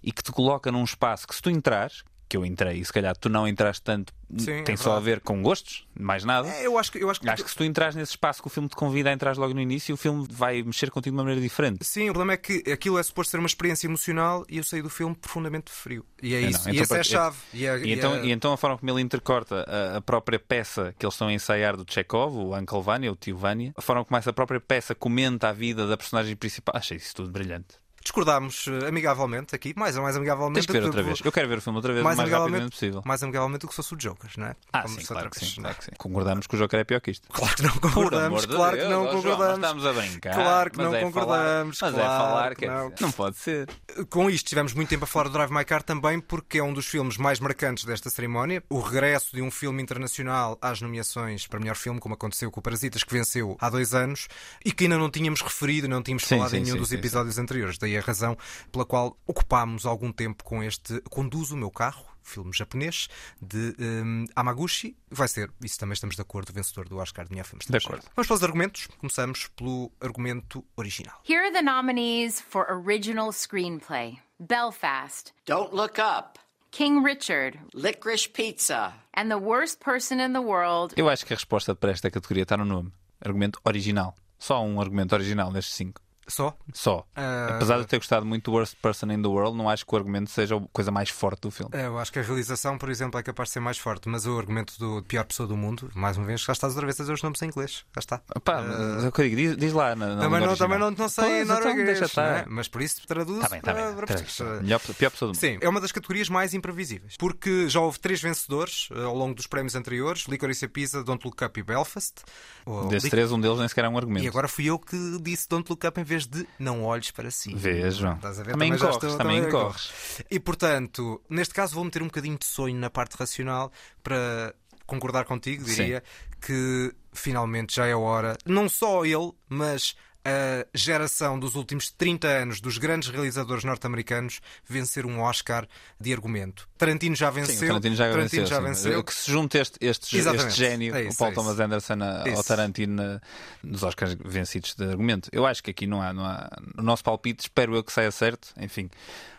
Speaker 2: e que te coloca num espaço que se tu entrares, que eu entrei e se calhar tu não entraste tanto,
Speaker 1: Sim,
Speaker 2: tem
Speaker 1: é
Speaker 2: só a ver com gostos, mais nada.
Speaker 1: É, eu acho que eu acho que,
Speaker 2: Acho que se tu entras nesse espaço que o filme te convida a entrar logo no início, o filme vai mexer contigo de uma maneira diferente.
Speaker 1: Sim, o problema é que aquilo é suposto ser uma experiência emocional e eu saí do filme profundamente frio. E é
Speaker 2: É,
Speaker 1: isso.
Speaker 2: não,
Speaker 1: e
Speaker 2: então,
Speaker 1: essa é a
Speaker 2: para-
Speaker 1: chave. E, a-
Speaker 2: E
Speaker 1: e
Speaker 2: então,
Speaker 1: a-
Speaker 2: e então a forma como ele intercorta a, a própria peça que eles estão a ensaiar do Chekhov, o Uncle Vanya, o tio Vanya, a forma como essa própria peça comenta a vida da personagem principal, achei isso tudo brilhante.
Speaker 1: Discordámos eh, amigavelmente aqui, mais ou mais amigavelmente.
Speaker 2: Tens que ver outra vez. Eu quero ver o filme outra vez
Speaker 1: mais,
Speaker 2: o mais
Speaker 1: amigavelmente,
Speaker 2: rapidamente possível.
Speaker 1: mais amigavelmente do que se fosse o Joker, não é?
Speaker 2: Ah, sim, claro que sim,
Speaker 1: é?
Speaker 2: claro que sim. Concordamos que o Joker é pior que isto.
Speaker 1: Claro que não concordamos, claro que não concordamos.
Speaker 2: estamos a brincar.
Speaker 1: Claro que não
Speaker 2: é
Speaker 1: concordamos,
Speaker 2: mas é falar,
Speaker 1: que
Speaker 2: quer
Speaker 1: não.
Speaker 2: pode ser.
Speaker 1: Com isto tivemos muito tempo a falar do Drive My Car também porque é um dos filmes mais marcantes desta cerimónia. O regresso de um filme internacional às nomeações para melhor filme, como aconteceu com o Parasitas, que venceu há dois anos e que ainda não tínhamos referido, não tínhamos
Speaker 2: Sim,
Speaker 1: falado
Speaker 2: sim,
Speaker 1: em nenhum
Speaker 2: sim,
Speaker 1: dos episódios anteriores. Daí a razão pela qual ocupámos algum tempo com este Conduz o Meu Carro, filme japonês de hum, Amaguchi. Vai ser, isso também estamos de acordo, vencedor do Oscar de melhor filme
Speaker 2: De acordo.
Speaker 1: Vamos para os argumentos. Começamos pelo argumento original.
Speaker 4: Here are the nominees for Original Screenplay Belfast,
Speaker 6: Don't Look Up,
Speaker 4: King Richard,
Speaker 6: Licorice Pizza,
Speaker 4: and The Worst Person in the World.
Speaker 2: Eu acho que a resposta para esta categoria está no nome. Argumento original. Só um argumento original nestes cinco.
Speaker 1: Só?
Speaker 2: Só.
Speaker 1: Ah.
Speaker 2: Apesar de eu ter gostado muito do Worst Person in the World, não acho que o argumento seja a coisa mais forte do filme.
Speaker 1: É, Eu acho que a realização, por exemplo, é capaz de ser mais forte, mas o argumento do pior pessoa do mundo, mais uma vez, já estás outra vez a dizer os nomes em inglês. Já está.
Speaker 2: Pá, eu digo, diz, diz lá na, na
Speaker 1: também, não, também não, não sei
Speaker 2: Pois, então
Speaker 1: norueguês, não é? mas por isso traduz
Speaker 2: Tá bem, tá bem.
Speaker 1: para, para português.
Speaker 2: bem. Melhor, pior pessoa do mundo.
Speaker 1: Sim, é uma das categorias mais imprevisíveis. Porque já houve três vencedores eh, ao longo dos prémios anteriores: Licorice Pizza, Don't Look Up e Belfast.
Speaker 2: Desses três, um deles nem sequer é um argumento.
Speaker 1: E agora fui eu que disse Don't Look Up em vez de Não Olhes para si.
Speaker 2: João.
Speaker 1: Estás a ver?
Speaker 2: Também
Speaker 1: já
Speaker 2: corres,
Speaker 1: estou-
Speaker 2: também
Speaker 1: também
Speaker 2: corres.
Speaker 1: E portanto, neste caso, vou meter um bocadinho de sonho na parte racional para concordar contigo, diria, que finalmente já é a hora, não só ele, mas a geração dos últimos 30 anos dos grandes realizadores norte-americanos vencer um Oscar de argumento. Tarantino já venceu.
Speaker 2: Sim, Tarantino já venceu.
Speaker 1: já venceu.
Speaker 2: Que se junte este, este, este gênio,
Speaker 1: É
Speaker 2: o
Speaker 1: isso,
Speaker 2: Paul
Speaker 1: é
Speaker 2: Thomas
Speaker 1: isso.
Speaker 2: Anderson, a- ao
Speaker 1: Isso.
Speaker 2: Tarantino na- nos Oscars vencidos de argumento. Eu acho que aqui não há, não há. O nosso palpite, espero eu que saia certo. Enfim,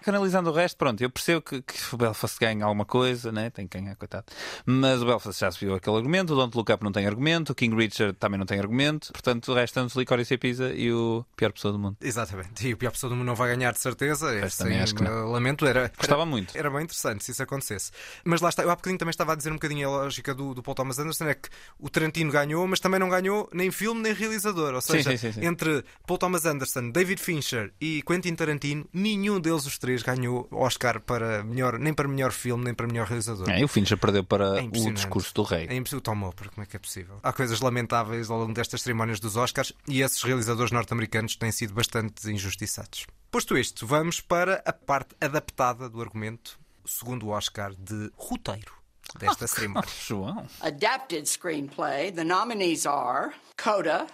Speaker 2: canalizando o resto, pronto, eu percebo que, que o Belfast ganha alguma coisa, né? tem que ganhar, coitado. Mas o Belfast já se viu aquele argumento, o Don't Look Up não tem argumento, o King Richard também não tem argumento, portanto, resta-nos Licorice e Pizza e o pior pessoa do mundo.
Speaker 1: Exatamente. E o pior pessoa do mundo não vai ganhar de certeza. Esse,
Speaker 2: também acho que não.
Speaker 1: Lamento, era.
Speaker 2: Gostava
Speaker 1: era-
Speaker 2: muito.
Speaker 1: Era bem interessante se isso acontecesse. Mas lá está, eu há bocadinho também estava a dizer um bocadinho a lógica do, do Paul Thomas Anderson: é que o Tarantino ganhou, mas também não ganhou nem filme nem realizador. Ou seja,
Speaker 2: sim, sim, sim.
Speaker 1: entre Paul Thomas Anderson, David Fincher e Quentin Tarantino, nenhum deles, os três, ganhou Oscar para melhor, nem para melhor filme, nem para melhor realizador.
Speaker 2: É, e o Fincher perdeu para
Speaker 1: É
Speaker 2: o discurso do rei.
Speaker 1: É impossível. Tomou, porque como é que é possível? Há coisas lamentáveis ao longo destas cerimónias dos Oscars e esses realizadores norte-americanos têm sido bastante injustiçados. Posto isto, vamos para a parte adaptada do argumento, segundo o Oscar de roteiro desta cerimónia.
Speaker 2: João.
Speaker 6: Adapted Screenplay. The nominees are Coda,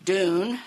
Speaker 6: Dune,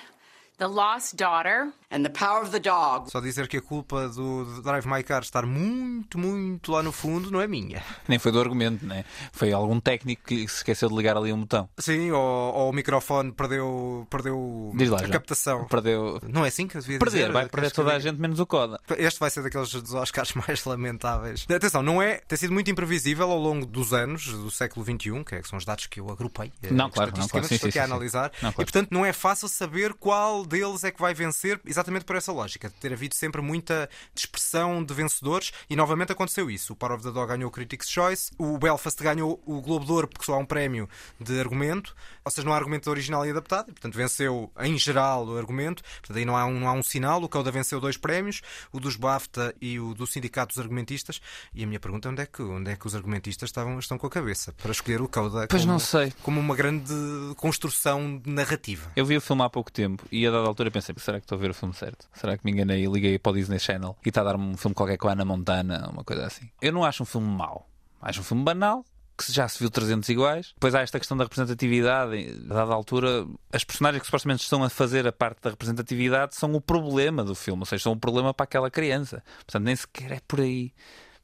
Speaker 4: The Lost Daughter,
Speaker 6: and The Power of the Dog.
Speaker 1: Só dizer que a culpa do Drive My Car estar muito, muito lá no fundo não é minha.
Speaker 2: Nem foi do argumento, né? Foi algum técnico que se esqueceu de ligar ali um botão.
Speaker 1: Sim, ou, ou o microfone perdeu, perdeu
Speaker 2: lá,
Speaker 1: a
Speaker 2: João.
Speaker 1: captação.
Speaker 2: Perdeu.
Speaker 1: Não é assim que eu devia
Speaker 2: Perder,
Speaker 1: dizer?
Speaker 2: vai perder toda a gente menos o Coda.
Speaker 1: Este vai ser daqueles dos Oscars mais lamentáveis. Atenção, não é. Tem sido muito imprevisível ao longo dos anos do século XXI, que, é, que são os dados que eu agrupei. eh,
Speaker 2: Não, claro, não, claro. Sim,
Speaker 1: estou
Speaker 2: sim,
Speaker 1: aqui a
Speaker 2: sim, sim.
Speaker 1: analisar.
Speaker 2: Não, claro.
Speaker 1: E portanto não é fácil saber qual deles é que vai vencer, exatamente por essa lógica, de ter havido sempre muita dispersão de vencedores. E novamente aconteceu isso. O Power of the Dog ganhou o Critics' Choice, o Belfast ganhou o Globo de Ouro porque só há um prémio de argumento, ou seja, não há argumento original e adaptado, e portanto venceu em geral o argumento. Portanto, aí não há um, não há um sinal. O Coda venceu dois prémios, o dos BAFTA e o do Sindicato dos Argumentistas. E a minha pergunta é onde é que, onde é que os argumentistas estavam, estão com a cabeça para escolher o Coda
Speaker 2: Pois
Speaker 1: como,
Speaker 2: não sei.
Speaker 1: como uma grande construção narrativa.
Speaker 2: Eu vi o filme há pouco tempo e a dada altura pensei: será que estou a ver o filme certo? Será que me enganei e liguei para o Disney Channel e está a dar-me um filme qualquer com a Ana Montana, uma coisa assim? Eu não acho um filme mau. mais um filme banal, que já se viu 300 iguais. Depois há esta questão da representatividade. A dada altura, as personagens que supostamente estão a fazer a parte da representatividade são o problema do filme, ou seja, são o problema para aquela criança. Portanto, nem sequer é por aí.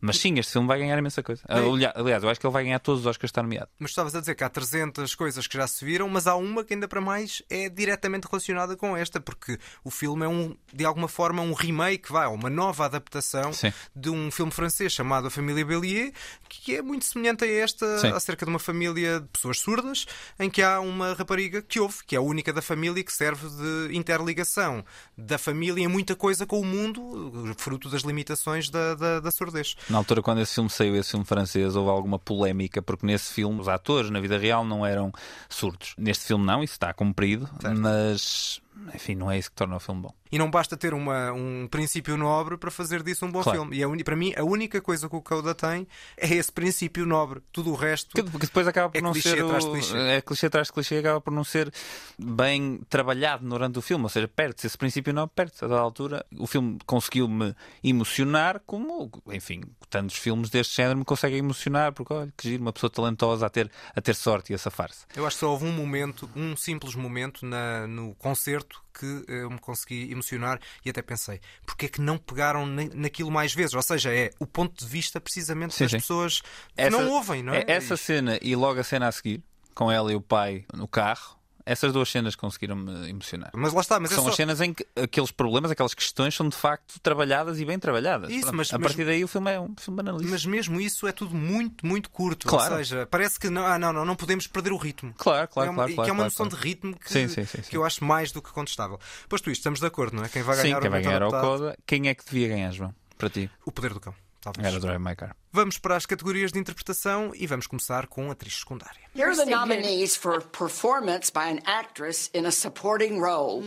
Speaker 2: Mas sim, este filme vai ganhar imensa coisa. Aliás, aliás, eu acho que ele vai ganhar todos os Oscars que está nomeado.
Speaker 1: Mas estavas a dizer que há 300 coisas que já se viram, mas há uma que ainda para mais é diretamente relacionada com esta, porque o filme é um, de alguma forma, um remake, vai, uma nova adaptação
Speaker 2: Sim.
Speaker 1: de um filme francês chamado A Família Bélier, que é muito semelhante a esta,
Speaker 2: Sim.
Speaker 1: acerca de uma família de pessoas surdas, em que há uma rapariga que ouve, que é a única da família que serve de interligação da família em muita coisa com o mundo, fruto das limitações da, da, da surdez.
Speaker 2: Na altura, quando esse filme saiu, esse filme francês, houve alguma polémica, porque nesse filme os atores, na vida real, não eram surdos. Neste filme, não, isso está cumprido, mas enfim, não é isso que torna o filme bom.
Speaker 1: E não basta ter uma, um princípio nobre para fazer disso um bom
Speaker 2: Claro.
Speaker 1: filme. E a uni- para mim, a única coisa que o Coda tem é esse princípio nobre. Tudo o resto.
Speaker 2: Que, que depois acaba por
Speaker 1: É
Speaker 2: não
Speaker 1: clichê
Speaker 2: ser.
Speaker 1: atrás de
Speaker 2: o-
Speaker 1: clichê.
Speaker 2: É clichê atrás de clichê, acaba por não ser bem trabalhado durante o filme. Ou seja, perde-se esse princípio, não perde-se. A dada altura, o filme conseguiu-me emocionar, como, enfim, tantos filmes deste género me conseguem emocionar, porque olha, que giro, uma pessoa talentosa a ter, a ter sorte e a safar-se.
Speaker 1: Eu acho que só houve um momento, um simples momento na- no concerto que eu me consegui emocionar e até pensei, porque é que não pegaram na- naquilo mais vezes? Ou seja, é o ponto de vista precisamente
Speaker 2: Sim,
Speaker 1: das
Speaker 2: sim.
Speaker 1: pessoas que não ouvem, não é?
Speaker 2: Essa cena e logo a cena a seguir, com ela e o pai no carro, essas duas cenas conseguiram-me emocionar.
Speaker 1: Mas lá está, mas é
Speaker 2: são
Speaker 1: só...
Speaker 2: as cenas em que aqueles problemas, aquelas questões são de facto trabalhadas e bem trabalhadas.
Speaker 1: Isso,
Speaker 2: Pronto,
Speaker 1: mas-
Speaker 2: a
Speaker 1: mas-
Speaker 2: partir daí o filme é um filme banalíssimo.
Speaker 1: Mas mesmo isso é tudo muito, muito curto.
Speaker 2: Claro.
Speaker 1: Ou seja, parece que não, ah, não, não, não podemos perder o ritmo.
Speaker 2: Claro, claro,
Speaker 1: é uma,
Speaker 2: claro,
Speaker 1: e
Speaker 2: claro,
Speaker 1: que é uma noção
Speaker 2: claro.
Speaker 1: de ritmo que,
Speaker 2: Sim, sim, sim,
Speaker 1: que eu acho mais do que contestável. Posto isto, estamos de acordo, não é? Quem vai ganhar
Speaker 2: Sim, quem vai ganhar ao? Coda, quem é que devia ganhar, João? Para ti?
Speaker 1: O poder do cão, talvez.
Speaker 2: Era Drive My Car.
Speaker 1: Vamos para as categorias de interpretação e vamos começar com atriz secundária.
Speaker 6: Here are the nominees for performance by an actress in a supporting role.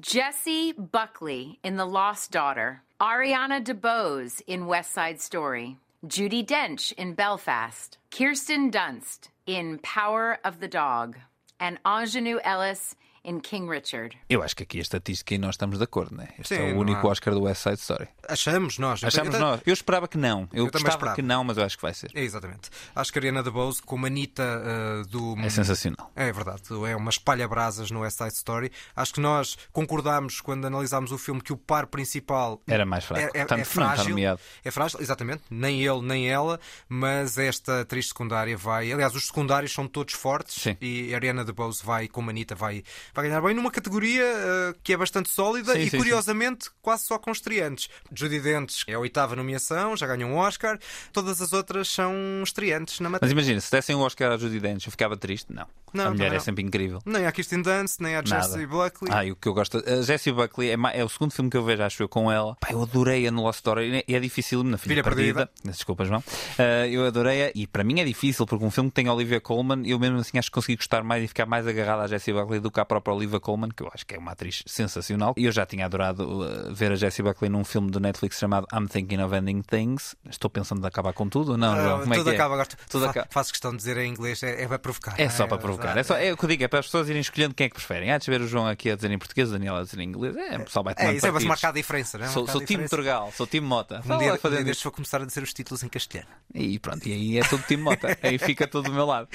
Speaker 4: Jessie Buckley in The Lost Daughter, Ariana DeBose in West Side Story, Judy Dench in Belfast, Kirsten Dunst in Power of the Dog, and Ingenue Ellis in King Richard.
Speaker 2: Eu acho que aqui a estatística e nós estamos de acordo, né? Este
Speaker 1: Sim,
Speaker 2: é o único
Speaker 1: há-
Speaker 2: Oscar do West Side Story.
Speaker 1: Achamos nós. eu
Speaker 2: Achamos
Speaker 1: tenho-
Speaker 2: nós. Eu esperava que não. Eu,
Speaker 1: Eu esperava.
Speaker 2: que não, mas eu acho que vai ser.
Speaker 1: É, exatamente. Acho que a Ariana DeBose, como Anitta uh, do.
Speaker 2: É sensacional.
Speaker 1: É verdade, é uma espalha-brasas no West Side Story. Acho que nós concordámos quando analisámos o filme que o par principal
Speaker 2: Era mais fraco.
Speaker 1: é, é,
Speaker 2: Tanto
Speaker 1: é
Speaker 2: não
Speaker 1: frágil. É frágil, exatamente. Nem ele, nem ela, mas esta atriz secundária vai. Aliás, os secundários são todos fortes
Speaker 2: Sim.
Speaker 1: e a Ariana DeBose vai, como Anitta, vai, vai ganhar bem numa categoria uh, que é bastante sólida
Speaker 2: Sim,
Speaker 1: e,
Speaker 2: sim,
Speaker 1: curiosamente, quase só com estreantes. Judy Dentes é a oitava nomeação, já ganhou um Oscar. Todas as outras são estreantes na
Speaker 2: Mas
Speaker 1: matéria.
Speaker 2: imagina, se dessem o Oscar à Judy Dench, eu ficava triste? Não.
Speaker 1: Não,
Speaker 2: a mulher é
Speaker 1: não.
Speaker 2: sempre incrível.
Speaker 1: Nem a Kirsten Dunst, nem a
Speaker 2: Nada.
Speaker 1: Jessie Buckley.
Speaker 2: Ah, e o que eu gosto. A Jessie Buckley é, é o segundo filme que eu vejo, acho eu, com ela. Pá, eu adorei a no Lost Story. E é difícil na filha,
Speaker 1: Filha
Speaker 2: perdida. Desculpa, João. Ah, eu adorei-a e para mim é difícil, porque um filme que tem Olivia Colman, eu mesmo assim acho que consegui gostar mais e ficar mais agarrado à Jessie Buckley do que à própria Olivia Colman, que eu acho que é uma atriz sensacional. E eu já tinha adorado uh, ver a Jessie Buckley num filme do Netflix chamado I'm Thinking of Ending Things. Estou pensando de acabar com tudo? Não, João.
Speaker 1: Ah,
Speaker 2: Como é
Speaker 1: tudo
Speaker 2: que é?
Speaker 1: acaba, gosto.
Speaker 2: Tudo acaba.
Speaker 1: Faço questão de dizer em inglês, é, é para provocar.
Speaker 2: É
Speaker 1: não
Speaker 2: só para provocar. É, só, é o que eu digo, é para as pessoas irem escolhendo quem é que preferem. Ah, deixa ver o João aqui a dizer em português, o Daniel a dizer em inglês. É, o pessoal vai tomar
Speaker 1: É, isso é para marcar a diferença, não é?
Speaker 2: Sou, sou time. Turgal, sou time Mota.
Speaker 1: Um dia,
Speaker 2: lá
Speaker 1: um dia vou começar a dizer os títulos em castelhano.
Speaker 2: E pronto, e aí é tudo time Mota. Aí fica tudo do meu lado.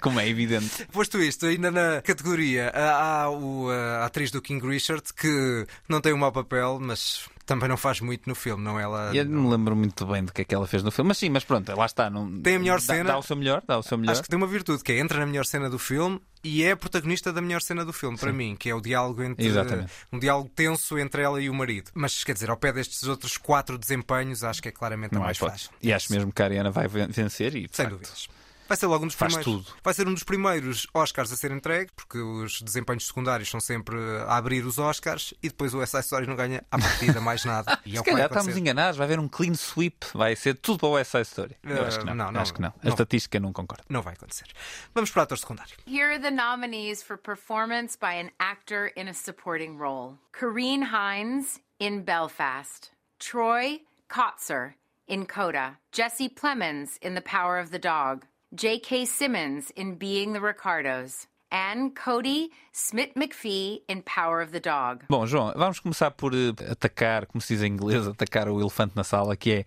Speaker 2: Como é evidente.
Speaker 1: Posto isto, ainda na categoria há, há o, a atriz do King Richard que não tem um mau papel, mas também não faz muito no filme, não é? ela?
Speaker 2: Eu não me lembro muito bem do que é que ela fez no filme, mas sim, mas pronto, lá está. Não...
Speaker 1: Tem a melhor
Speaker 2: dá,
Speaker 1: cena.
Speaker 2: Dá o seu melhor, dá o seu melhor.
Speaker 1: Acho que tem uma virtude, que é entra na melhor cena do filme e é a protagonista da melhor cena do filme, para mim, que é o diálogo entre
Speaker 2: Exatamente.
Speaker 1: um diálogo tenso entre ela e o marido. Mas quer dizer, ao pé destes outros quatro desempenhos, acho que é claramente
Speaker 2: Não
Speaker 1: a mais fácil.
Speaker 2: E acho mesmo que a Ariana vai ven- vencer e
Speaker 1: Sem
Speaker 2: facto,
Speaker 1: dúvidas. Vai ser logo um dos
Speaker 2: Faz
Speaker 1: primeiros.
Speaker 2: tudo.
Speaker 1: Vai ser um dos primeiros Oscars a ser entregue, porque os desempenhos secundários são sempre a abrir os Oscars e depois o West Side Story não ganha à partida mais nada. E é
Speaker 2: Se calhar estamos enganados, vai haver um clean sweep, vai ser tudo para o West Side Story. Eu
Speaker 1: Eh,
Speaker 2: acho que não.
Speaker 1: não, não,
Speaker 2: acho que não. A
Speaker 1: não.
Speaker 2: estatística não concordo.
Speaker 1: Não vai acontecer. Vamos para o ator secundário.
Speaker 4: Here are the nominees for performance by an actor in a supporting role Kareen Hines in Belfast, Troy Kotzer in Coda, Jesse Plemons in The Power of the Dog, J.K. Simmons in Being the Ricardos, and Cody Smith McPhee in Power of the Dog.
Speaker 2: Bom, João, vamos começar por eh, atacar, como se diz em inglês, atacar o elefante na sala, que é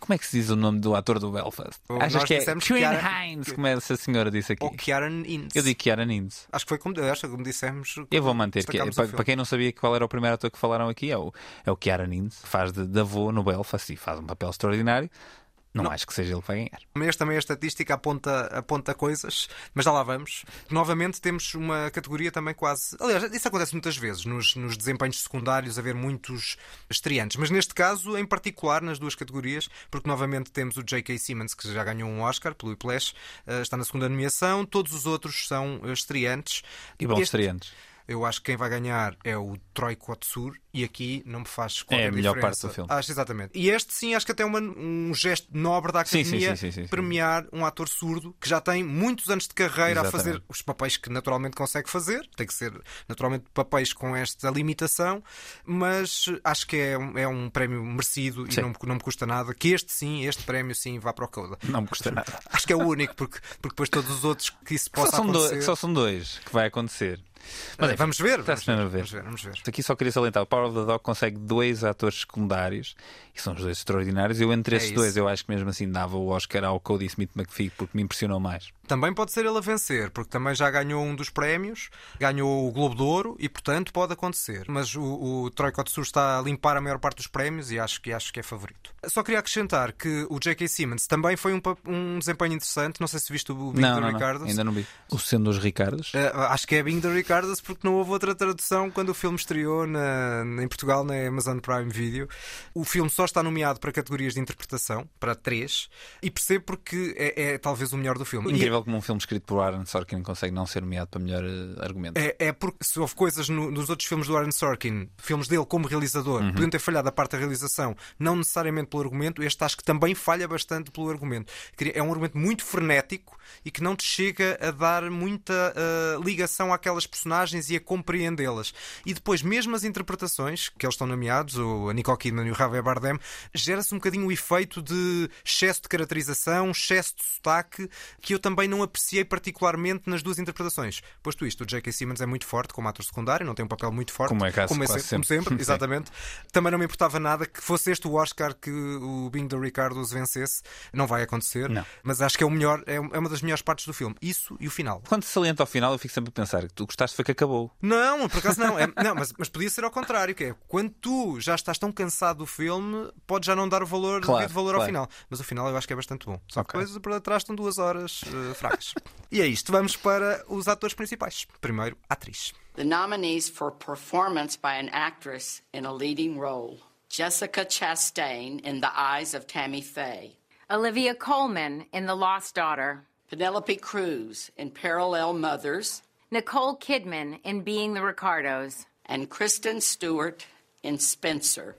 Speaker 2: Como é que se diz o nome do ator do Belfast?
Speaker 1: Oh,
Speaker 2: Achas
Speaker 1: nós
Speaker 2: que é Ciarán- Hines, como essa senhora disse aqui?
Speaker 1: Ou Kieran Innes.
Speaker 2: Eu digo Ciarán Hines.
Speaker 1: Acho que foi como, acho que como dissemos.
Speaker 2: Eu vou manter. Que,
Speaker 1: o
Speaker 2: para, para quem não sabia qual era o primeiro ator que falaram aqui, é o, é o Ciarán Hines, que faz de, de avô no Belfast e faz um papel extraordinário. Não, acho que seja ele que vai ganhar.
Speaker 1: Mas também a estatística aponta, aponta coisas, mas já lá vamos. Novamente temos uma categoria também quase. Aliás, isso acontece muitas vezes nos, nos desempenhos secundários, haver muitos estreantes. Mas neste caso, em particular, nas duas categorias, porque novamente temos o J.K. Simmons, que já ganhou um Oscar pelo Whiplash, eh, está na segunda nomeação. Todos os outros são eh, estreantes.
Speaker 2: E bons
Speaker 1: Este-
Speaker 2: estreantes.
Speaker 1: Eu acho que quem vai ganhar é o Troy Kotsur e aqui não me faz qualquer
Speaker 2: É a melhor
Speaker 1: diferença.
Speaker 2: parte do filme.
Speaker 1: Acho exatamente. E este sim, acho que até é uma- um gesto nobre da academia
Speaker 2: sim, sim, sim.
Speaker 1: premiar um ator surdo que já tem muitos anos de carreira a
Speaker 2: Exatamente.
Speaker 1: fazer os papéis que naturalmente consegue fazer. Tem que ser naturalmente papéis com esta limitação, mas acho que é um, é um prémio merecido e não, me- não me custa nada que este sim, este prémio sim, vá para o Coda.
Speaker 2: Não me custa nada.
Speaker 1: Acho que é o único, porque, porque depois todos os outros que isso
Speaker 2: Que só,
Speaker 1: possa
Speaker 2: dois,
Speaker 1: acontecer.
Speaker 2: que só são dois que vai acontecer. Mas enfim,
Speaker 1: vamos ver, vamos
Speaker 2: a ver.
Speaker 1: Vamos ver, vamos ver.
Speaker 2: Aqui só queria salientar: o Power of the Dog consegue dois atores secundários e são os dois extraordinários. Eu, entre
Speaker 1: É
Speaker 2: esses
Speaker 1: isso.
Speaker 2: dois, eu acho que mesmo assim dava o Oscar ao Cody Smith McPhee porque me impressionou mais.
Speaker 1: Também pode ser ele a vencer, porque também já ganhou um dos prémios, ganhou o Globo de Ouro e, portanto, pode acontecer. Mas o, o Troy Kotsur está a limpar a maior parte dos prémios e acho que, acho que é favorito. Só queria acrescentar que o J.K. Simmons também foi um, um desempenho interessante. Não sei se viste o Bing
Speaker 2: não, não, não,
Speaker 1: Ricardo.
Speaker 2: ainda não vi. O Sendo dos Ricardos.
Speaker 1: Eh, acho que é Bing do Ricardo porque não houve outra tradução quando o filme estreou na- em Portugal na Amazon Prime Video. O filme só está nomeado para categorias de interpretação, para três, e percebo porque é, é talvez o melhor do filme. E-
Speaker 2: Incrível como um filme escrito por Aaron Sorkin consegue não ser nomeado para melhor eh, argumento.
Speaker 1: É, é porque se houve coisas no- nos outros filmes do Aaron Sorkin, filmes dele como realizador,
Speaker 2: Uhum.
Speaker 1: podiam ter falhado a parte da realização, não necessariamente pelo argumento, este acho que também falha bastante pelo argumento. É um argumento muito frenético e que não te chega a dar muita ah, ligação àquelas personagens e a compreendê-las. E depois, mesmo as interpretações, que eles estão nomeados, o Nicole Kidman e o Javier Bardem, gera-se um bocadinho o efeito de excesso de caracterização, excesso de sotaque, que eu também não apreciei particularmente nas duas interpretações. Posto isto, o J.K. Simmons é muito forte como ator secundário, não tem um papel muito forte.
Speaker 2: Como é caso
Speaker 1: como, como
Speaker 2: sempre.
Speaker 1: sempre,
Speaker 2: Sim.
Speaker 1: exatamente. Também não me importava nada que fosse este o Oscar que o Bing do Ricardo os vencesse. Não vai acontecer,
Speaker 2: Não.
Speaker 1: mas acho que é o melhor, é é uma das melhores partes do filme. Isso e o final.
Speaker 2: Quando se salienta ao final, eu fico sempre a pensar que tu gostaste foi que acabou.
Speaker 1: Não, por acaso não. É- não, mas, mas podia ser ao contrário, que é quando tu já estás tão cansado do filme, podes já não dar o valor,
Speaker 2: Claro,
Speaker 1: devido valor ao
Speaker 2: claro.
Speaker 1: final. Mas o final eu acho que é bastante bom. Só que
Speaker 2: Ok.
Speaker 1: depois por trás estão duas horas eh, fracas. e é isto, vamos para os atores principais. Primeiro, atriz.
Speaker 6: The nominees for performance by an actress in a leading role Jessica Chastain in The Eyes of Tammy Faye,
Speaker 4: Olivia Colman in The Lost Daughter,
Speaker 6: Penelope Cruz in Parallel Mothers,
Speaker 4: Nicole Kidman in Being the Ricardos,
Speaker 6: and Kristen Stewart.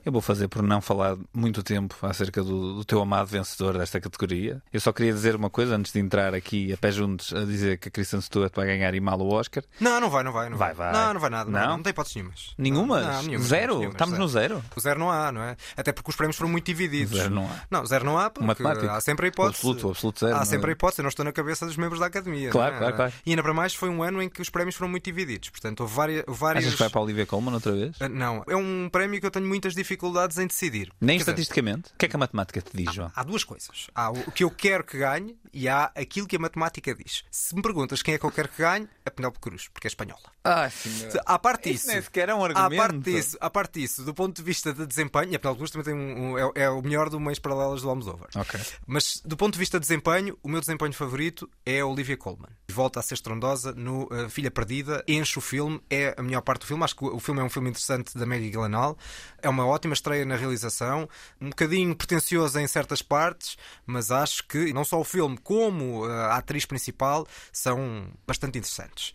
Speaker 2: Eu vou fazer por não falar muito tempo acerca do, do teu amado vencedor desta categoria. Eu só queria dizer uma coisa antes de entrar aqui a pé juntos a dizer que a Kristen Stewart vai ganhar e mal o Oscar.
Speaker 1: Não, não vai, não vai. Não
Speaker 2: Vai, vai.
Speaker 1: Não, não vai nada. Não,
Speaker 2: Não?
Speaker 1: não tem hipóteses nenhumas.
Speaker 2: Nenhumas?
Speaker 1: Não, nenhumas,
Speaker 2: Zero?
Speaker 1: nenhumas,
Speaker 2: Estamos no zero?
Speaker 1: O zero não há, não é? Até porque os prémios foram muito divididos.
Speaker 2: Zero não há.
Speaker 1: Não, zero não há, porque
Speaker 2: Matemático.
Speaker 1: há sempre a hipótese.
Speaker 2: O absoluto, o absoluto zero,
Speaker 1: Há
Speaker 2: não é?
Speaker 1: sempre a hipótese. Eu não estou na cabeça dos membros da academia.
Speaker 2: Claro,
Speaker 1: não é?
Speaker 2: claro, claro.
Speaker 1: E ainda para mais foi um ano em que os prémios foram muito divididos. Portanto, houve várias. várias...
Speaker 2: Achas que vai para a Olivia Colman outra vez?
Speaker 1: Ah, Não, é um prémio que eu tenho muitas dificuldades em decidir.
Speaker 2: Nem
Speaker 1: Quer dizer,
Speaker 2: estatisticamente? O que é que a matemática te diz, João?
Speaker 1: Há duas coisas. Há o que eu quero que ganhe e há aquilo que a matemática diz. Se me perguntas quem é que eu quero que ganhe, é Penélope Cruz, porque é espanhola.
Speaker 2: Ai, senhor.
Speaker 1: À parte
Speaker 2: Isso
Speaker 1: disso,
Speaker 2: nem sequer é um
Speaker 1: à
Speaker 2: argumento.
Speaker 1: parte disso, à parte disso, do ponto de vista de desempenho, a Penélope Cruz também tem um, um- é, é o melhor do Meios Paralelas do Almodóvar.
Speaker 2: Ok.
Speaker 1: Mas do ponto de vista de desempenho, o meu desempenho favorito é a Olivia Colman. Volta a ser estrondosa no eh, Filha Perdida, enche o filme, é a melhor parte do filme. Acho que o o filme é um filme interessante da Maggie Gyllenhaal. É uma ótima estreia na realização, um bocadinho pretenciosa em certas partes, mas acho que não só o filme como eh, a atriz principal são bastante interessantes.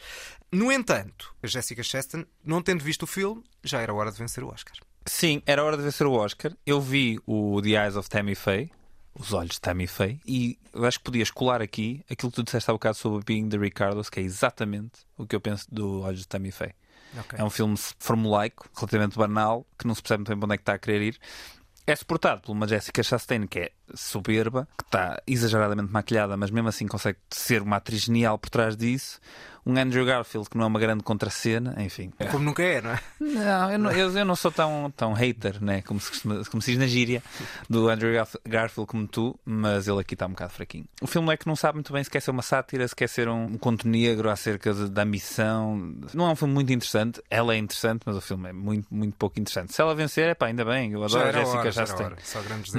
Speaker 1: No entanto, a Jessica Chastain, não tendo visto o filme, já era hora de vencer o Oscar.
Speaker 2: Sim, era hora de vencer o Oscar. Eu vi o The Eyes of Tammy Faye, os olhos de Tammy Faye, e acho que podias colar aqui aquilo que tu disseste há bocado sobre Being the Ricardos, que é exatamente o que eu penso do Olhos de Tammy Faye. É um filme formulaico, relativamente banal, que não se percebe muito bem para onde é que está a querer ir. É suportado por uma Jessica Chastain que é soberba, que está exageradamente maquilhada, mas mesmo assim consegue ser uma atriz genial por trás disso. Um Andrew Garfield que não é uma grande contracena, enfim.
Speaker 1: Como nunca é, não é?
Speaker 2: Não, eu não, eu, eu não sou tão, tão hater, né? como, se, costuma- como se diz na gíria, do Andrew Garf- Garfield como tu, mas ele aqui está um bocado fraquinho. O filme é que não sabe muito bem se quer ser uma sátira, se quer ser um, um conto negro acerca de- da missão. Não é um filme muito interessante, ela é interessante, mas o filme é muito, muito pouco interessante. Se ela vencer, é pá, ainda bem, eu adoro a Jessica Chastain.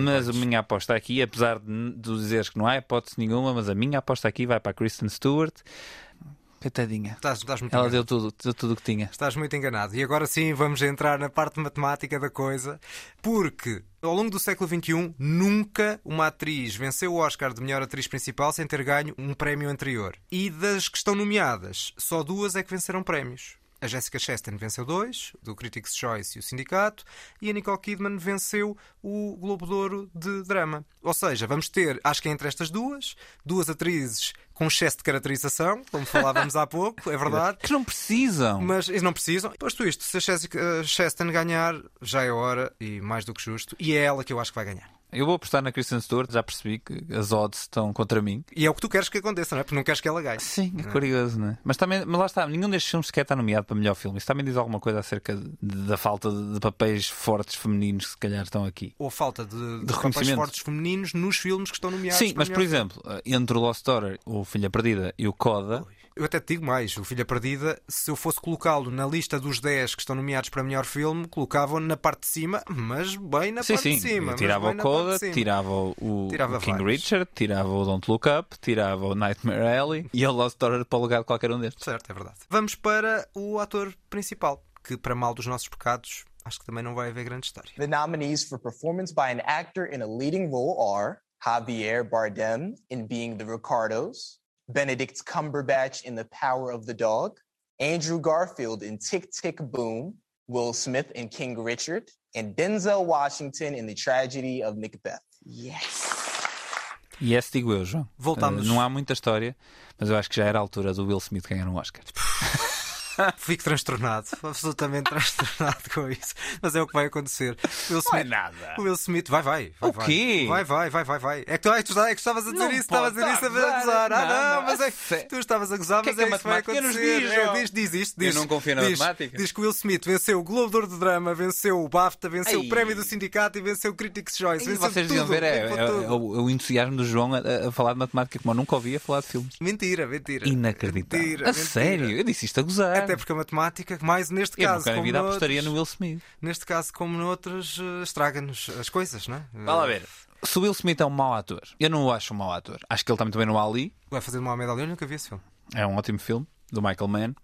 Speaker 2: Mas a minha aposta aqui, apesar de, de dizeres que não há hipótese nenhuma, mas a minha aposta aqui vai para a Kristen Stewart. Coitadinha.
Speaker 1: Estás, estás muito
Speaker 2: Ela
Speaker 1: enganado.
Speaker 2: deu tudo, deu tudo o que tinha.
Speaker 1: Estás muito enganado. E agora sim vamos entrar na parte matemática da coisa, porque ao longo do século XXI nunca uma atriz venceu o Oscar de melhor atriz principal sem ter ganho um prémio anterior. E das que estão nomeadas, só duas é que venceram prémios. A Jessica Chastain venceu dois, do Critics' Choice e o Sindicato, e a Nicole Kidman venceu o Globo de Ouro de Drama. Ou seja, vamos ter, acho que é entre estas duas, duas atrizes com excesso de caracterização, como falávamos há pouco, é verdade.
Speaker 2: Que não precisam.
Speaker 1: Mas eles não precisam. Posto isto, se a Jessica Chastain ganhar, já é hora e mais do que justo. E é ela que eu acho que vai ganhar.
Speaker 2: Eu vou apostar na Kristen Stewart, já percebi que as odds estão contra mim.
Speaker 1: E é o que tu queres que aconteça, não é? Porque não queres que ela ganhe.
Speaker 2: Sim, é curioso, não é? Mas também, mas lá está, nenhum destes filmes sequer está nomeado para melhor filme. Isso também diz alguma coisa acerca de- da falta de, de papéis fortes femininos que se calhar estão aqui.
Speaker 1: Ou a falta de, de, papéis
Speaker 2: reconhecimento.
Speaker 1: fortes femininos nos filmes que estão nomeados.
Speaker 2: Sim, mas por exemplo, entre o Lost Daughter, o Filha Perdida e o Coda,
Speaker 1: Eu até te digo mais, o Filha Perdida, se eu fosse colocá-lo na lista dos 10 que estão nomeados para melhor filme, colocava-o na parte de cima, mas bem na
Speaker 2: sim,
Speaker 1: parte
Speaker 2: sim,
Speaker 1: de cima.
Speaker 2: eu tirava o Coda, tirava o,
Speaker 1: Tirava
Speaker 2: o King
Speaker 1: vários.
Speaker 2: Richard, tirava o Don't Look Up, tirava o Nightmare Alley e o Lost Daughter para o lugar de qualquer um destes.
Speaker 1: Certo, é verdade. Vamos para o ator principal, que para mal dos nossos pecados, acho que também não vai haver grande história.
Speaker 8: The nominees for performance by an actor in a leading role are Javier Bardem in Being the Ricardos, Benedict Cumberbatch in The Power of the Dog, Andrew Garfield in Tick Tick Boom, Will Smith in King Richard, and Denzel Washington in The Tragedy of Macbeth. Yes.
Speaker 2: Yes, digo eu, João.
Speaker 1: Voltamos.
Speaker 2: Eh, não há muita história, mas eu acho que já era a altura do Will Smith ganhar um Oscar.
Speaker 1: Fico transtornado, absolutamente transtornado com isso. Mas é o que vai acontecer. Will
Speaker 2: Não é
Speaker 1: Smith,
Speaker 2: nada.
Speaker 1: o Will Smith, vai, vai. vai
Speaker 2: O quê?
Speaker 1: Vai, vai, vai, vai, vai. É que tu, é que tu, é que estavas a dizer
Speaker 2: Não
Speaker 1: isso, estavas a dizer isso a gozar. Ah, não,
Speaker 2: Não,
Speaker 1: mas é que tu estavas a gozar,
Speaker 2: Que é
Speaker 1: mas
Speaker 2: que
Speaker 1: é
Speaker 2: a
Speaker 1: isso que vai acontecer.
Speaker 2: diz,
Speaker 1: É, diz, diz isto,
Speaker 2: Eu
Speaker 1: diz.
Speaker 2: não confio na
Speaker 1: diz,
Speaker 2: matemática.
Speaker 1: Diz que o Will Smith venceu o Globo de Ouro de Drama, venceu o BAFTA, venceu o Prémio do Sindicato e venceu o Critics' Choice.
Speaker 2: E vocês deviam ver, é, é- é o, é o entusiasmo do João a, a falar de matemática, como eu nunca ouvia falar de filmes.
Speaker 1: Mentira, mentira.
Speaker 2: Inacreditável.
Speaker 1: Mentira,
Speaker 2: a
Speaker 1: mentira.
Speaker 2: sério, eu disse isto a gozar.
Speaker 1: Até porque a matemática, mais neste
Speaker 2: eu
Speaker 1: caso,
Speaker 2: nunca na
Speaker 1: como
Speaker 2: vida
Speaker 1: noutros,
Speaker 2: apostaria no Will Smith.
Speaker 1: neste caso como noutros, eh, estraga-nos as coisas, não é?
Speaker 2: Vá lá ver. Se o Will Smith é um mau ator, eu não o acho um mau ator. Acho que ele está muito bem no Ali.
Speaker 1: Vai fazer de Mohamed Ali, eu nunca vi esse filme.
Speaker 2: É um ótimo filme, do Michael Mann.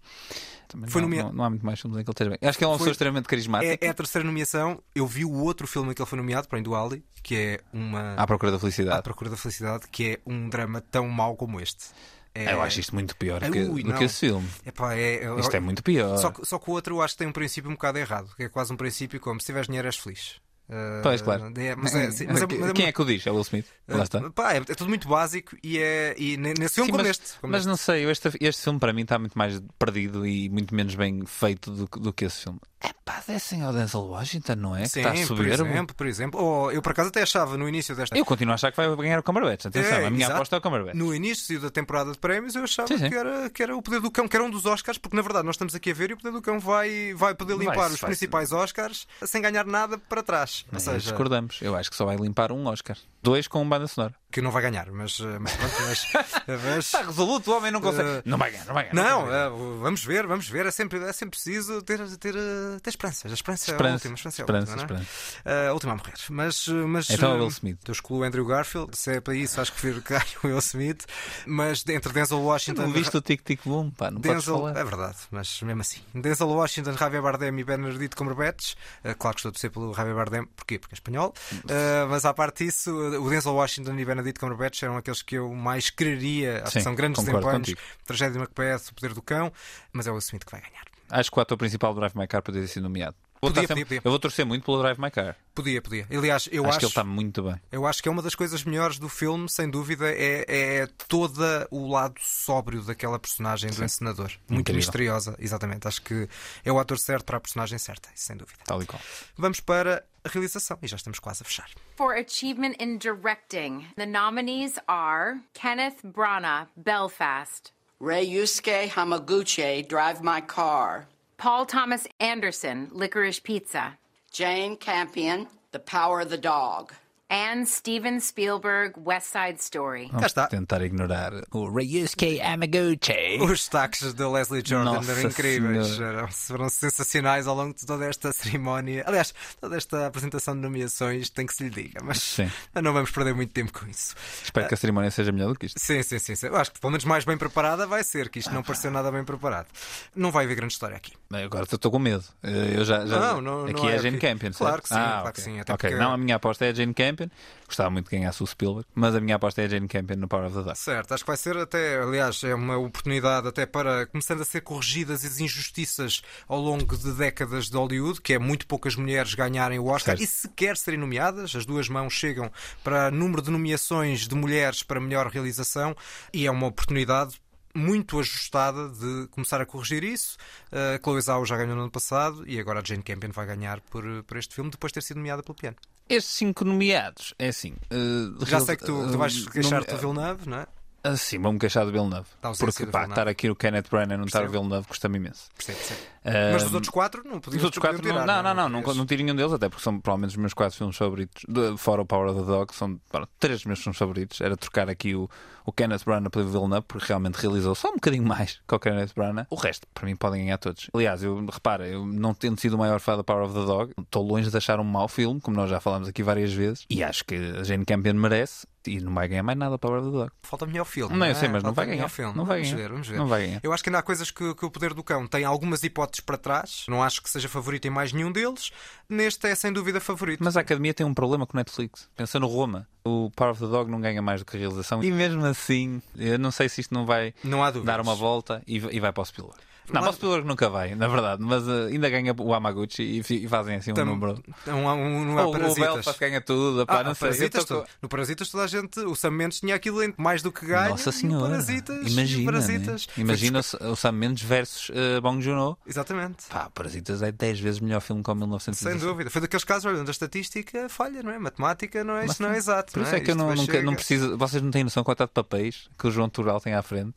Speaker 2: Também
Speaker 1: Foi
Speaker 2: não,
Speaker 1: nomea-
Speaker 2: não, não há muito mais filmes em que ele esteja bem. Acho que ele é uma
Speaker 1: Foi-
Speaker 2: pessoa extremamente carismática.
Speaker 1: É, é a terceira nomeação. Eu vi o outro filme em que ele foi nomeado, para do Ali, que é uma.
Speaker 2: À procura da
Speaker 1: À
Speaker 2: felicidade.
Speaker 1: Procura da Felicidade, que é um drama tão mau como este. É...
Speaker 2: Eu acho isto muito pior que-
Speaker 1: ui,
Speaker 2: do
Speaker 1: não.
Speaker 2: que esse filme.
Speaker 1: Epá, é,
Speaker 2: Isto é muito pior.
Speaker 1: Só que, só que o outro eu acho que tem um princípio um bocado errado. Que é quase um princípio como se tiveres dinheiro és feliz. Uh,
Speaker 2: Pois, claro.
Speaker 1: é- mas é, sim, mas é- mas
Speaker 2: Quem é que o diz? É o Will Smith. Lá está.
Speaker 1: Pá, é, é tudo muito básico e, é, e ne- nesse filme
Speaker 2: Sim,
Speaker 1: como
Speaker 2: mas,
Speaker 1: este. como
Speaker 2: mas
Speaker 1: este.
Speaker 2: não sei, este, este filme para mim está muito mais perdido e muito menos bem feito do, do que esse filme. É pá, descem ao Denzel Washington, não é?
Speaker 1: Sim,
Speaker 2: que está a
Speaker 1: por
Speaker 2: soberbo.
Speaker 1: exemplo, por exemplo. Ou eu por acaso até achava no início desta.
Speaker 2: Eu continuo a achar que vai ganhar o Cumberbatch. Atenção,
Speaker 1: É,
Speaker 2: a minha
Speaker 1: exato.
Speaker 2: aposta é o Cumberbatch.
Speaker 1: No início da temporada de prémios eu achava
Speaker 2: Sim, sim.
Speaker 1: Que, era, que era o Poder do Cão, que era um dos Oscars, porque na verdade nós estamos aqui a ver e o Poder do Cão vai, vai poder limpar os
Speaker 2: vai-se.
Speaker 1: principais Oscars sem ganhar nada para trás. Ou
Speaker 2: Aí
Speaker 1: seja,
Speaker 2: discordamos. Eu acho que só vai limpar um Oscar. Dois com banda sonora.
Speaker 1: que não vai ganhar, mas, eh, mas pronto, mas, mas-
Speaker 2: Está resoluto, o homem não consegue.
Speaker 1: Eh,
Speaker 2: não vai ganhar, não vai ganhar.
Speaker 1: Não,
Speaker 2: vai ganhar.
Speaker 1: eh, vamos ver, vamos ver. É sempre, é sempre preciso ter, ter, eh, ter esperanças. A esperança, é a
Speaker 2: Esperança,
Speaker 1: última. A esperança é a
Speaker 2: esperança,
Speaker 1: última, não é?
Speaker 2: esperança.
Speaker 1: Eh, a última a morrer. Mas, eh, mas
Speaker 2: Então é o
Speaker 1: eh,
Speaker 2: Will Smith.
Speaker 1: Eu excluo o Andrew Garfield. Se é para isso, acho que prefiro que ganhe o Will Smith. Mas entre Denzel Washington.
Speaker 2: Não viste o Tic Tic Boom, pá, não
Speaker 1: Denzel,
Speaker 2: falar.
Speaker 1: é verdade, mas mesmo assim. Denzel Washington, Javier Bardem e Benedict Cumberbatch. Eh, claro que estou a torcer pelo Javier Bardem, porquê? Porque é espanhol. Eh, mas à parte disso, o Denzel Washington e Benedict Cumberbatch eram aqueles que eu mais quereria. Acho
Speaker 2: Sim,
Speaker 1: que são grandes desempenhos. Tragédia de Macbeth, O Poder do Cão. Mas é o Smith que vai ganhar.
Speaker 2: Acho que o ator principal do Drive My Car poderia sido nomeado. Vou
Speaker 1: Podia, podia, podia.
Speaker 2: Eu vou torcer muito pelo Drive My Car.
Speaker 1: Podia, podia. Aliás, eu
Speaker 2: acho,
Speaker 1: acho,
Speaker 2: que ele está muito bem.
Speaker 1: eu acho que é uma das coisas melhores do filme, sem dúvida, é, é todo o lado sóbrio daquela personagem do encenador. Muito
Speaker 2: Incrível.
Speaker 1: misteriosa, exatamente. Acho que é o ator certo para a personagem certa, sem dúvida.
Speaker 2: Tal e qual.
Speaker 1: Vamos para a realização e já estamos quase a fechar.
Speaker 4: For achievement in directing, the nominees are Kenneth Branagh, Belfast,
Speaker 6: Ryusuke Hamaguchi, Drive My Car.
Speaker 4: Paul Thomas Anderson, Licorice Pizza.
Speaker 6: Jane Campion, The Power of the Dog.
Speaker 4: And Steven Spielberg, West Side Story.
Speaker 1: Cá
Speaker 2: Vamos
Speaker 1: está.
Speaker 2: tentar ignorar o Ryusuke Amaguchi.
Speaker 1: Os destaques da Leslie Jordan
Speaker 2: Nossa
Speaker 1: eram incríveis,
Speaker 2: Senhora.
Speaker 1: eram, foram sensacionais ao longo de toda esta cerimónia. Aliás, toda esta apresentação de nomeações tem que se lhe diga, mas
Speaker 2: Sim.
Speaker 1: não vamos perder muito tempo com isso.
Speaker 2: Espero que a cerimónia seja melhor do que isto.
Speaker 1: Sim, sim, sim, sim. Eu acho que pelo menos mais bem preparada vai ser, que isto não pareceu nada bem preparado. Não vai haver grande história aqui.
Speaker 2: Agora estou com medo. Eu já, já-
Speaker 1: Não, não-
Speaker 2: Aqui
Speaker 1: não
Speaker 2: é
Speaker 1: é
Speaker 2: a Jane
Speaker 1: aqui.
Speaker 2: Campion,
Speaker 1: Claro
Speaker 2: certo?
Speaker 1: que sim,
Speaker 2: Ah,
Speaker 1: claro
Speaker 2: ok.
Speaker 1: que sim, até
Speaker 2: Ok,
Speaker 1: porque-
Speaker 2: Não, a minha aposta é a Jane Campion. Gostava muito que ganhasse o Spielberg, mas a minha aposta é a Jane Campion no Power of the Dog.
Speaker 1: Certo, acho que vai ser até, aliás, é uma oportunidade até para começando a ser corrigidas as injustiças ao longo de décadas de Hollywood, que é muito poucas mulheres ganharem o Oscar
Speaker 2: Certo.
Speaker 1: e sequer serem nomeadas. As duas mãos chegam para número de nomeações de mulheres para melhor realização e é uma oportunidade muito ajustada de começar a corrigir isso. A Chloe Zhao já ganhou no ano passado e agora a Jane Campion vai ganhar por, por este filme depois de ter sido nomeada pelo piano.
Speaker 2: Estes cinco nomeados, é assim. eh,
Speaker 1: Já sei que tu, tu
Speaker 2: eh,
Speaker 1: vais queixar-te do Villeneuve, não é?
Speaker 2: Ah, sim, vou-me queixar do Villeneuve. Porque pá,
Speaker 1: Villeneuve.
Speaker 2: estar aqui o Kenneth Branagh e não estar o. Villeneuve custa-me imenso.
Speaker 1: Percebo, percebo. Mas dos outros quatro não podias
Speaker 2: Os outros quatro
Speaker 1: tirar,
Speaker 2: não, não, não, não, não, não tiro nenhum deles, até porque são provavelmente os meus quatro filmes favoritos, de- fora o Power of the Dog, são três dos meus filmes favoritos. Era trocar aqui o, o Kenneth Branagh pelo Villeneuve, porque realmente realizou só um bocadinho mais que o Kenneth Branagh. O resto, para mim, podem ganhar todos. Aliás, eu repara, eu não tendo sido o maior fã da Power of the Dog, estou longe de achar um mau filme, como nós já falámos aqui várias vezes, e acho que a Jane Campion merece. E não vai ganhar mais nada a Power of the Dog.
Speaker 1: Falta melhor filme.
Speaker 2: Não, eu
Speaker 1: é?
Speaker 2: sei, mas não
Speaker 1: Falta
Speaker 2: vai ganhar.
Speaker 1: Filme.
Speaker 2: Não vai
Speaker 1: vamos
Speaker 2: ganhar.
Speaker 1: ver, vamos ver.
Speaker 2: Não vai ganhar.
Speaker 1: Eu acho que ainda há coisas que, que o Poder do Cão tem algumas hipóteses para trás. Não acho que seja favorito em mais nenhum deles. Neste é sem dúvida favorito.
Speaker 2: Mas a Academia tem um problema com o Netflix. Pensa no Roma. O Power of the Dog não ganha mais do que a realização. E mesmo assim, eu não sei se isto não vai
Speaker 1: Não
Speaker 2: dar uma volta e, e vai para o Spielberg. Não, o Spielberg nunca vai, na verdade. Mas eh, ainda ganha o Amaguchi e, e fazem assim um
Speaker 1: Tam-
Speaker 2: número.
Speaker 1: Um, um, não há
Speaker 2: Ou o. Belfast ganha tudo. Pá,
Speaker 1: Ah,
Speaker 2: não sei.
Speaker 1: Parasitas,
Speaker 2: tô
Speaker 1: no Parasitas toda a gente, o Sam Mendes tinha aquilo em mais do que ganha.
Speaker 2: Nossa Senhora.
Speaker 1: Parasitas,
Speaker 2: Imagina. né?
Speaker 1: Parasitas. Foi
Speaker 2: Imagina o, Sam Mendes versus eh, Bong Joon-ho.
Speaker 1: Exatamente.
Speaker 2: Pá, Parasitas é 10 vezes melhor filme que o
Speaker 1: Sem
Speaker 2: 1917.
Speaker 1: dúvida. Foi daqueles casos onde a estatística falha, não é? Matemática não é,
Speaker 2: Mas
Speaker 1: isto não é exato.
Speaker 2: Por isso
Speaker 1: não
Speaker 2: é que eu não, nunca-
Speaker 1: chega-
Speaker 2: não preciso. Vocês não têm noção quanto de papéis que o João Tural tem à frente.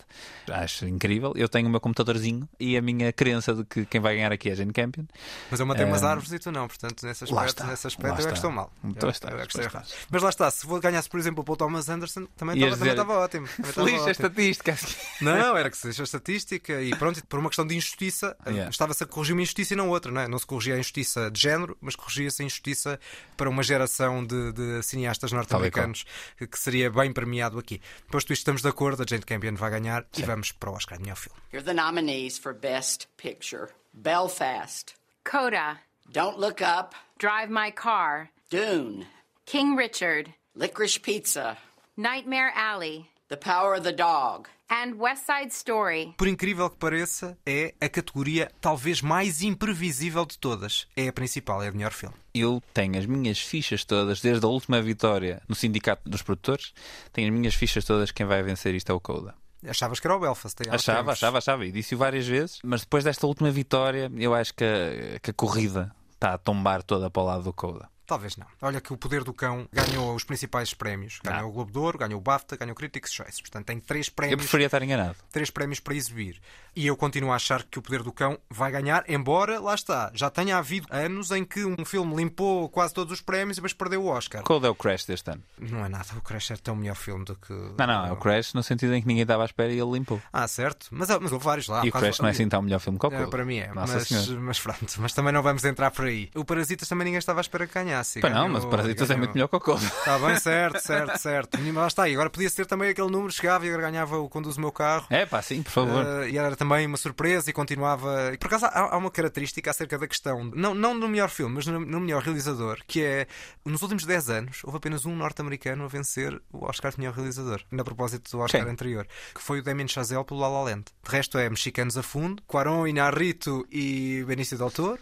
Speaker 2: Acho incrível. Eu tenho o meu computadorzinho e a minha crença de que quem vai ganhar aqui é a Jane Campion.
Speaker 1: Mas eu matei umas
Speaker 2: Eh,
Speaker 1: árvores e tu não, portanto, nesse aspecto,
Speaker 2: está,
Speaker 1: nesse aspecto eu é que estou mal.
Speaker 2: Então
Speaker 1: Eu-
Speaker 2: está,
Speaker 1: eu é que estou errado.
Speaker 2: está.
Speaker 1: Mas lá está, se vou ganhasse, por exemplo, o Paul Thomas Anderson, também estava também
Speaker 2: dizer,
Speaker 1: estava ótimo. Também estava
Speaker 2: Feliz a estatística.
Speaker 1: Não, era que se deixou a estatística e pronto, por uma questão de injustiça,
Speaker 2: Yeah.
Speaker 1: estava-se a corrigir uma injustiça e não outra, não é? Não se corrigia a injustiça de género, mas corrigia-se a injustiça para uma geração de, de cineastas norte-americanos que, que seria bem premiado aqui. Posto isto, estamos de acordo, a Jane Campion vai ganhar e vamos para o Oscar de melhor filme.
Speaker 6: Are the nominees for Best Picture Belfast,
Speaker 4: Coda.
Speaker 6: Don't Look Up,
Speaker 4: Drive My Car.
Speaker 6: Dune,
Speaker 4: King Richard.
Speaker 6: Licorice Pizza,
Speaker 4: Nightmare Alley.
Speaker 6: The Power of the Dog,
Speaker 4: And West Side Story.
Speaker 1: Por incrível que pareça, é a categoria talvez mais imprevisível de todas. É a principal, é o melhor filme.
Speaker 2: Eu tenho as minhas fichas todas, desde a última vitória no Sindicato dos Produtores, tenho as minhas fichas todas. Quem vai vencer isto é o Coda.
Speaker 1: Achavas que era o Belfast?
Speaker 2: Achava,
Speaker 1: tempos.
Speaker 2: achava, achava. E disse-o várias vezes. Mas depois desta última vitória, eu acho que a, que a corrida está a tombar toda para o lado do Coda.
Speaker 1: Talvez não. Olha que o Poder do Cão ganhou os principais prémios. Ganhou
Speaker 2: Ah.
Speaker 1: o Globo de Ouro, ganhou o BAFTA, ganhou o Critics' Choice. Portanto, tem três
Speaker 2: Eu
Speaker 1: prémios,
Speaker 2: preferia estar enganado.
Speaker 1: três prémios para exibir. E eu continuo a achar que o Poder do Cão vai ganhar, embora, lá está, já tenha havido anos em que um filme limpou quase todos os prémios e depois perdeu o Oscar.
Speaker 2: Coda é o Crash deste ano.
Speaker 1: Não é nada, o Crash é tão melhor filme do que...
Speaker 2: Não, não, é o Crash no sentido em que ninguém estava à espera e ele limpou.
Speaker 1: Ah, certo. Mas, mas houve vários lá.
Speaker 2: e o Crash não é assim tão melhor filme que o
Speaker 1: É, para mim é,
Speaker 2: Nossa
Speaker 1: mas,
Speaker 2: Senhora.
Speaker 1: mas pronto, mas também não vamos entrar por aí. O Parasitas também ninguém estava à espera que ganhasse.
Speaker 2: Pois não, mas o Parasitas é
Speaker 1: ganhou-
Speaker 2: muito melhor que o Coda.
Speaker 1: Está bem, certo, certo, certo. Mas lá está. E agora podia ser também aquele número, chegava e agora ganhava o Conduz o Meu Carro.
Speaker 2: É pá, sim, por favor.
Speaker 1: Eh, e era também uma surpresa e continuava. e Por acaso há, há uma característica acerca da questão, não, não no melhor filme, mas no, no melhor realizador, que é nos últimos 10 anos houve apenas um norte-americano a vencer o Oscar de melhor realizador, na propósito do Oscar
Speaker 2: Quem?
Speaker 1: anterior, que foi o Damien Chazelle pelo La La Land. De resto é mexicanos a fundo, Quaron, Inarrito e Benício Del Toro.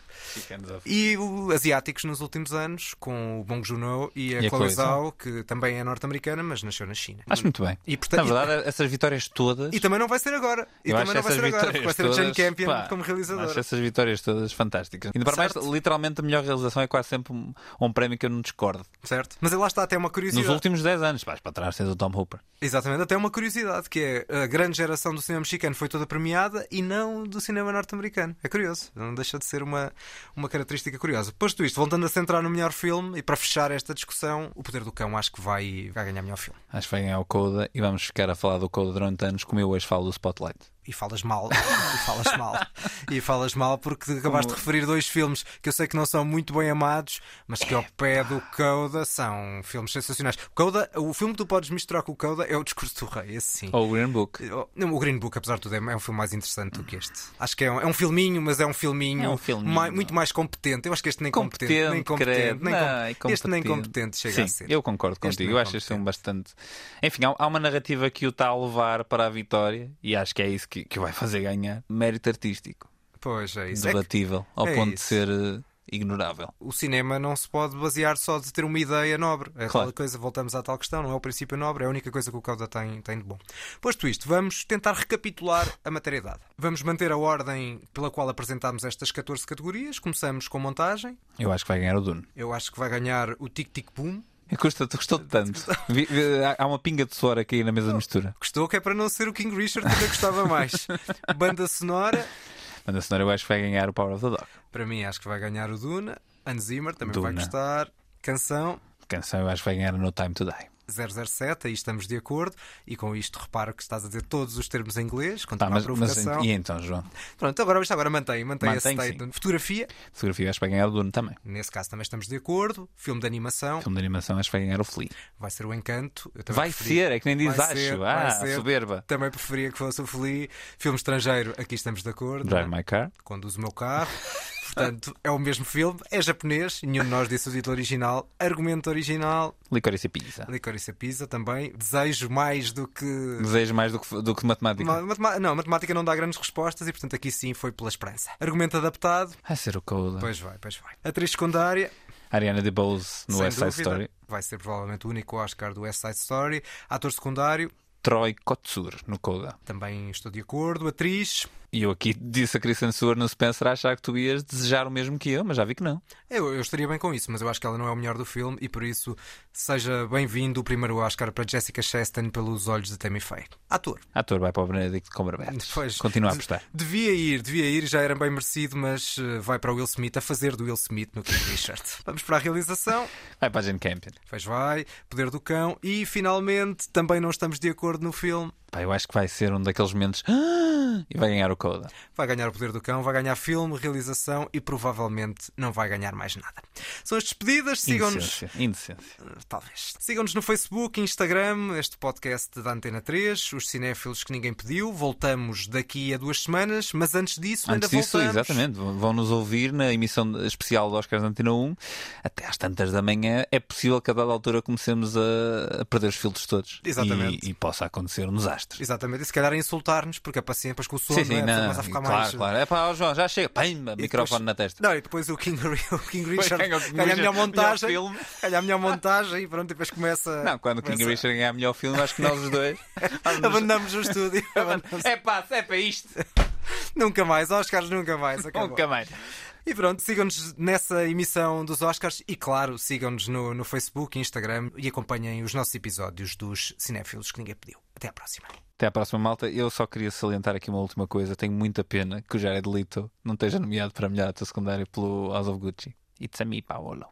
Speaker 1: E o, asiáticos nos últimos anos, com o Bong Joon-ho e a
Speaker 2: E a
Speaker 1: Chloe
Speaker 2: Zhao.
Speaker 1: Que também é norte-americana, mas nasceu na China.
Speaker 2: Acho muito bem.
Speaker 1: E, portanto,
Speaker 2: Na verdade, essas vitórias todas.
Speaker 1: e também não vai ser agora. E
Speaker 2: Eu
Speaker 1: também
Speaker 2: acho
Speaker 1: não vai ser agora, vai ser a Jane Campion
Speaker 2: pá,
Speaker 1: como realizadora.
Speaker 2: Acho essas vitórias todas fantásticas. Ainda para mais, literalmente, a melhor realização é quase sempre um, um prémio que eu não discordo.
Speaker 1: Certo? Mas lá está até uma curiosidade.
Speaker 2: Nos últimos 10 anos, vais para trás, tens o Tom Hooper.
Speaker 1: Exatamente, até uma curiosidade, que é a grande geração do cinema mexicano foi toda premiada e não do cinema norte-americano. É curioso, não deixa de ser uma, uma característica curiosa. Posto isto, voltando a centrar no melhor filme e para fechar esta discussão, O Poder do Cão acho que vai, vai ganhar melhor filme.
Speaker 2: Acho que vai ganhar o Coda e vamos ficar a falar do Coda durante anos, como eu hoje falo do Spotlight.
Speaker 1: E falas mal, e falas mal, e falas mal porque acabaste de referir dois filmes que eu sei que não são muito bem amados, mas que ao pé do Coda são filmes sensacionais. O Coda, o filme que tu podes misturar com o Coda é o Discurso do Rei, esse sim.
Speaker 2: Ou o Green Book.
Speaker 1: Não, O Green Book, apesar de tudo, é é um filme mais interessante do que este. Acho que é um, é um filminho, mas é um filminho,
Speaker 2: É um filminho.
Speaker 1: mai- muito mais competente. Eu acho que este nem competente,
Speaker 2: Competente,
Speaker 1: nem competente, nem
Speaker 2: Não,
Speaker 1: com-
Speaker 2: é
Speaker 1: este nem
Speaker 2: competente.
Speaker 1: competente chega
Speaker 2: Sim,
Speaker 1: a ser.
Speaker 2: eu concordo
Speaker 1: Este
Speaker 2: contigo. Eu acho este filme bastante. Enfim, há, há uma narrativa que o está a levar para a vitória e acho que é isso que, que vai fazer ganhar. Mérito artístico,
Speaker 1: Pois é isso. É
Speaker 2: debatível, ao
Speaker 1: é
Speaker 2: ponto de
Speaker 1: isso.
Speaker 2: ser eh, ignorável.
Speaker 1: o cinema não se pode basear só de ter uma ideia nobre. É
Speaker 2: Claro.
Speaker 1: coisa, voltamos à tal questão, não é o princípio nobre, é a única coisa que o Coda tem, tem de bom. Posto isto, vamos tentar recapitular a matéria dada. Vamos manter a ordem pela qual apresentámos estas 14 categorias. Começamos com montagem.
Speaker 2: Eu acho que vai ganhar o Dune.
Speaker 1: Eu acho que vai ganhar o Tic Tic Boom.
Speaker 2: Custa, gostou tanto. Vi- vi- há- uma pinga de suor aqui na mesa de mistura.
Speaker 1: Gostou que é para não ser o King Richard, que ainda gostava mais. Banda sonora,
Speaker 2: Mas a senhora eu acho que vai ganhar o Power of the Dog.
Speaker 1: para mim acho que vai ganhar o Duna. Hans Zimmer também vai
Speaker 2: Duna.
Speaker 1: gostar. Canção
Speaker 2: Canção eu acho que vai ganhar No Time to Die.
Speaker 1: 007, aí estamos de acordo. E com isto reparo que estás a dizer todos os termos em inglês,
Speaker 2: Tá, mas,
Speaker 1: a
Speaker 2: mas
Speaker 1: provocação.
Speaker 2: e então, João?
Speaker 1: Pronto, agora, isto agora mantém, mantém, esse
Speaker 2: Mantém,
Speaker 1: statement. Fotografia,
Speaker 2: Fotografia eu acho que vai ganhar o Dune também.
Speaker 1: nesse caso também estamos de acordo. Filme de animação,
Speaker 2: Filme de animação acho que vai ganhar o Flea.
Speaker 1: vai ser o Encanto.
Speaker 2: Vai
Speaker 1: preferi-
Speaker 2: ser, é que nem diz
Speaker 1: Vai
Speaker 2: acho.
Speaker 1: ser,
Speaker 2: ah,
Speaker 1: ser.
Speaker 2: soberba.
Speaker 1: Também preferia que fosse o Flea. Filme estrangeiro, aqui estamos de acordo.
Speaker 2: Drive
Speaker 1: é?
Speaker 2: My Car.
Speaker 1: Conduzo o meu carro. Portanto, é o mesmo filme, é japonês, nenhum de nós disse o título original, argumento original,
Speaker 2: Licorice Pizza.
Speaker 1: Licorice Pizza também, desejo mais do que.
Speaker 2: Desejo mais do que, do que matemática.
Speaker 1: Matema- Não, matemática não dá grandes respostas e, portanto, aqui sim foi pela esperança. Argumento adaptado,
Speaker 2: Vai ser o Coda.
Speaker 1: pois vai, pois vai. Atriz secundária,
Speaker 2: Ariana DeBose no
Speaker 1: sem
Speaker 2: West Side
Speaker 1: dúvida,
Speaker 2: Story.
Speaker 1: vai ser provavelmente o único Oscar do West Side Story. Ator secundário,
Speaker 2: Troy Kotsur no Coda.
Speaker 1: também estou de acordo. Atriz,
Speaker 2: E eu aqui disse a Kristen Stewart no Spencer a achar que tu ias desejar o mesmo que eu, mas já vi que não.
Speaker 1: eu, eu estaria bem com isso, mas eu acho que ela não é o melhor do filme e por isso seja bem-vindo o primeiro Oscar para Jessica Chastain pelos olhos de Tammy Faye. Ator.
Speaker 2: Ator vai para o Benedict Cumberbatch.
Speaker 1: Pois,
Speaker 2: Continua a apostar.
Speaker 1: Devia ir, devia ir, já era bem merecido, mas eh, vai para o Will Smith a fazer do Will Smith no King Richard. Vamos para a realização.
Speaker 2: Vai para a Jane Campion.
Speaker 1: Pois vai, Poder do Cão. E finalmente, também não estamos de acordo no filme.
Speaker 2: Pá, eu acho que vai ser um daqueles momentos. "Ah!" E vai ganhar o Coda.
Speaker 1: Vai ganhar o Poder do Cão, vai ganhar filme, realização e provavelmente não vai ganhar mais nada. São as despedidas, sigam-nos.
Speaker 2: Indecência. Indecência.
Speaker 1: Talvez. Sigam-nos no Facebook, Instagram, este podcast da Antena 3, os cinéfilos que ninguém pediu. Voltamos daqui a duas semanas, mas antes disso,
Speaker 2: Antes
Speaker 1: ainda
Speaker 2: disso,
Speaker 1: voltamos.
Speaker 2: exatamente, vão nos ouvir na emissão especial do Oscars da Antena 1 até às tantas da manhã. É possível que a dada altura comecemos a, perder os filtros todos.
Speaker 1: Exatamente.
Speaker 2: E, e possa acontecer um desastre.
Speaker 1: Exatamente, e se calhar a insultar-nos, porque a paciência depois com o sono
Speaker 2: Sim, sim,
Speaker 1: não é?
Speaker 2: não,
Speaker 1: a ficar
Speaker 2: claro,
Speaker 1: mais.
Speaker 2: claro. É pá, João, já chega. Pimba, microfone
Speaker 1: depois-
Speaker 2: na testa.
Speaker 1: Não, e depois o King, o King Richard
Speaker 2: ganha
Speaker 1: a melhor montagem. Ganha a melhor montagem e pronto, depois começa.
Speaker 2: Não, quando o King Richard ganhar melhor filme, acho que nós os dois.
Speaker 1: Abandonamos o estúdio. abandonamos-
Speaker 2: É pá, é para isto.
Speaker 1: nunca mais, Oscars nunca mais. acabou.
Speaker 2: Nunca mais.
Speaker 1: E pronto, sigam-nos nessa emissão dos Oscars e, claro, sigam-nos no, no Facebook, Instagram e acompanhem os nossos episódios dos Cinéfilos que ninguém pediu. Até à próxima.
Speaker 2: Até à próxima, malta. Eu só queria salientar aqui uma última coisa. Tenho muita pena que o Jared Leto não esteja nomeado para melhor ator secundário pelo House of Gucci. It's a me, Paolo.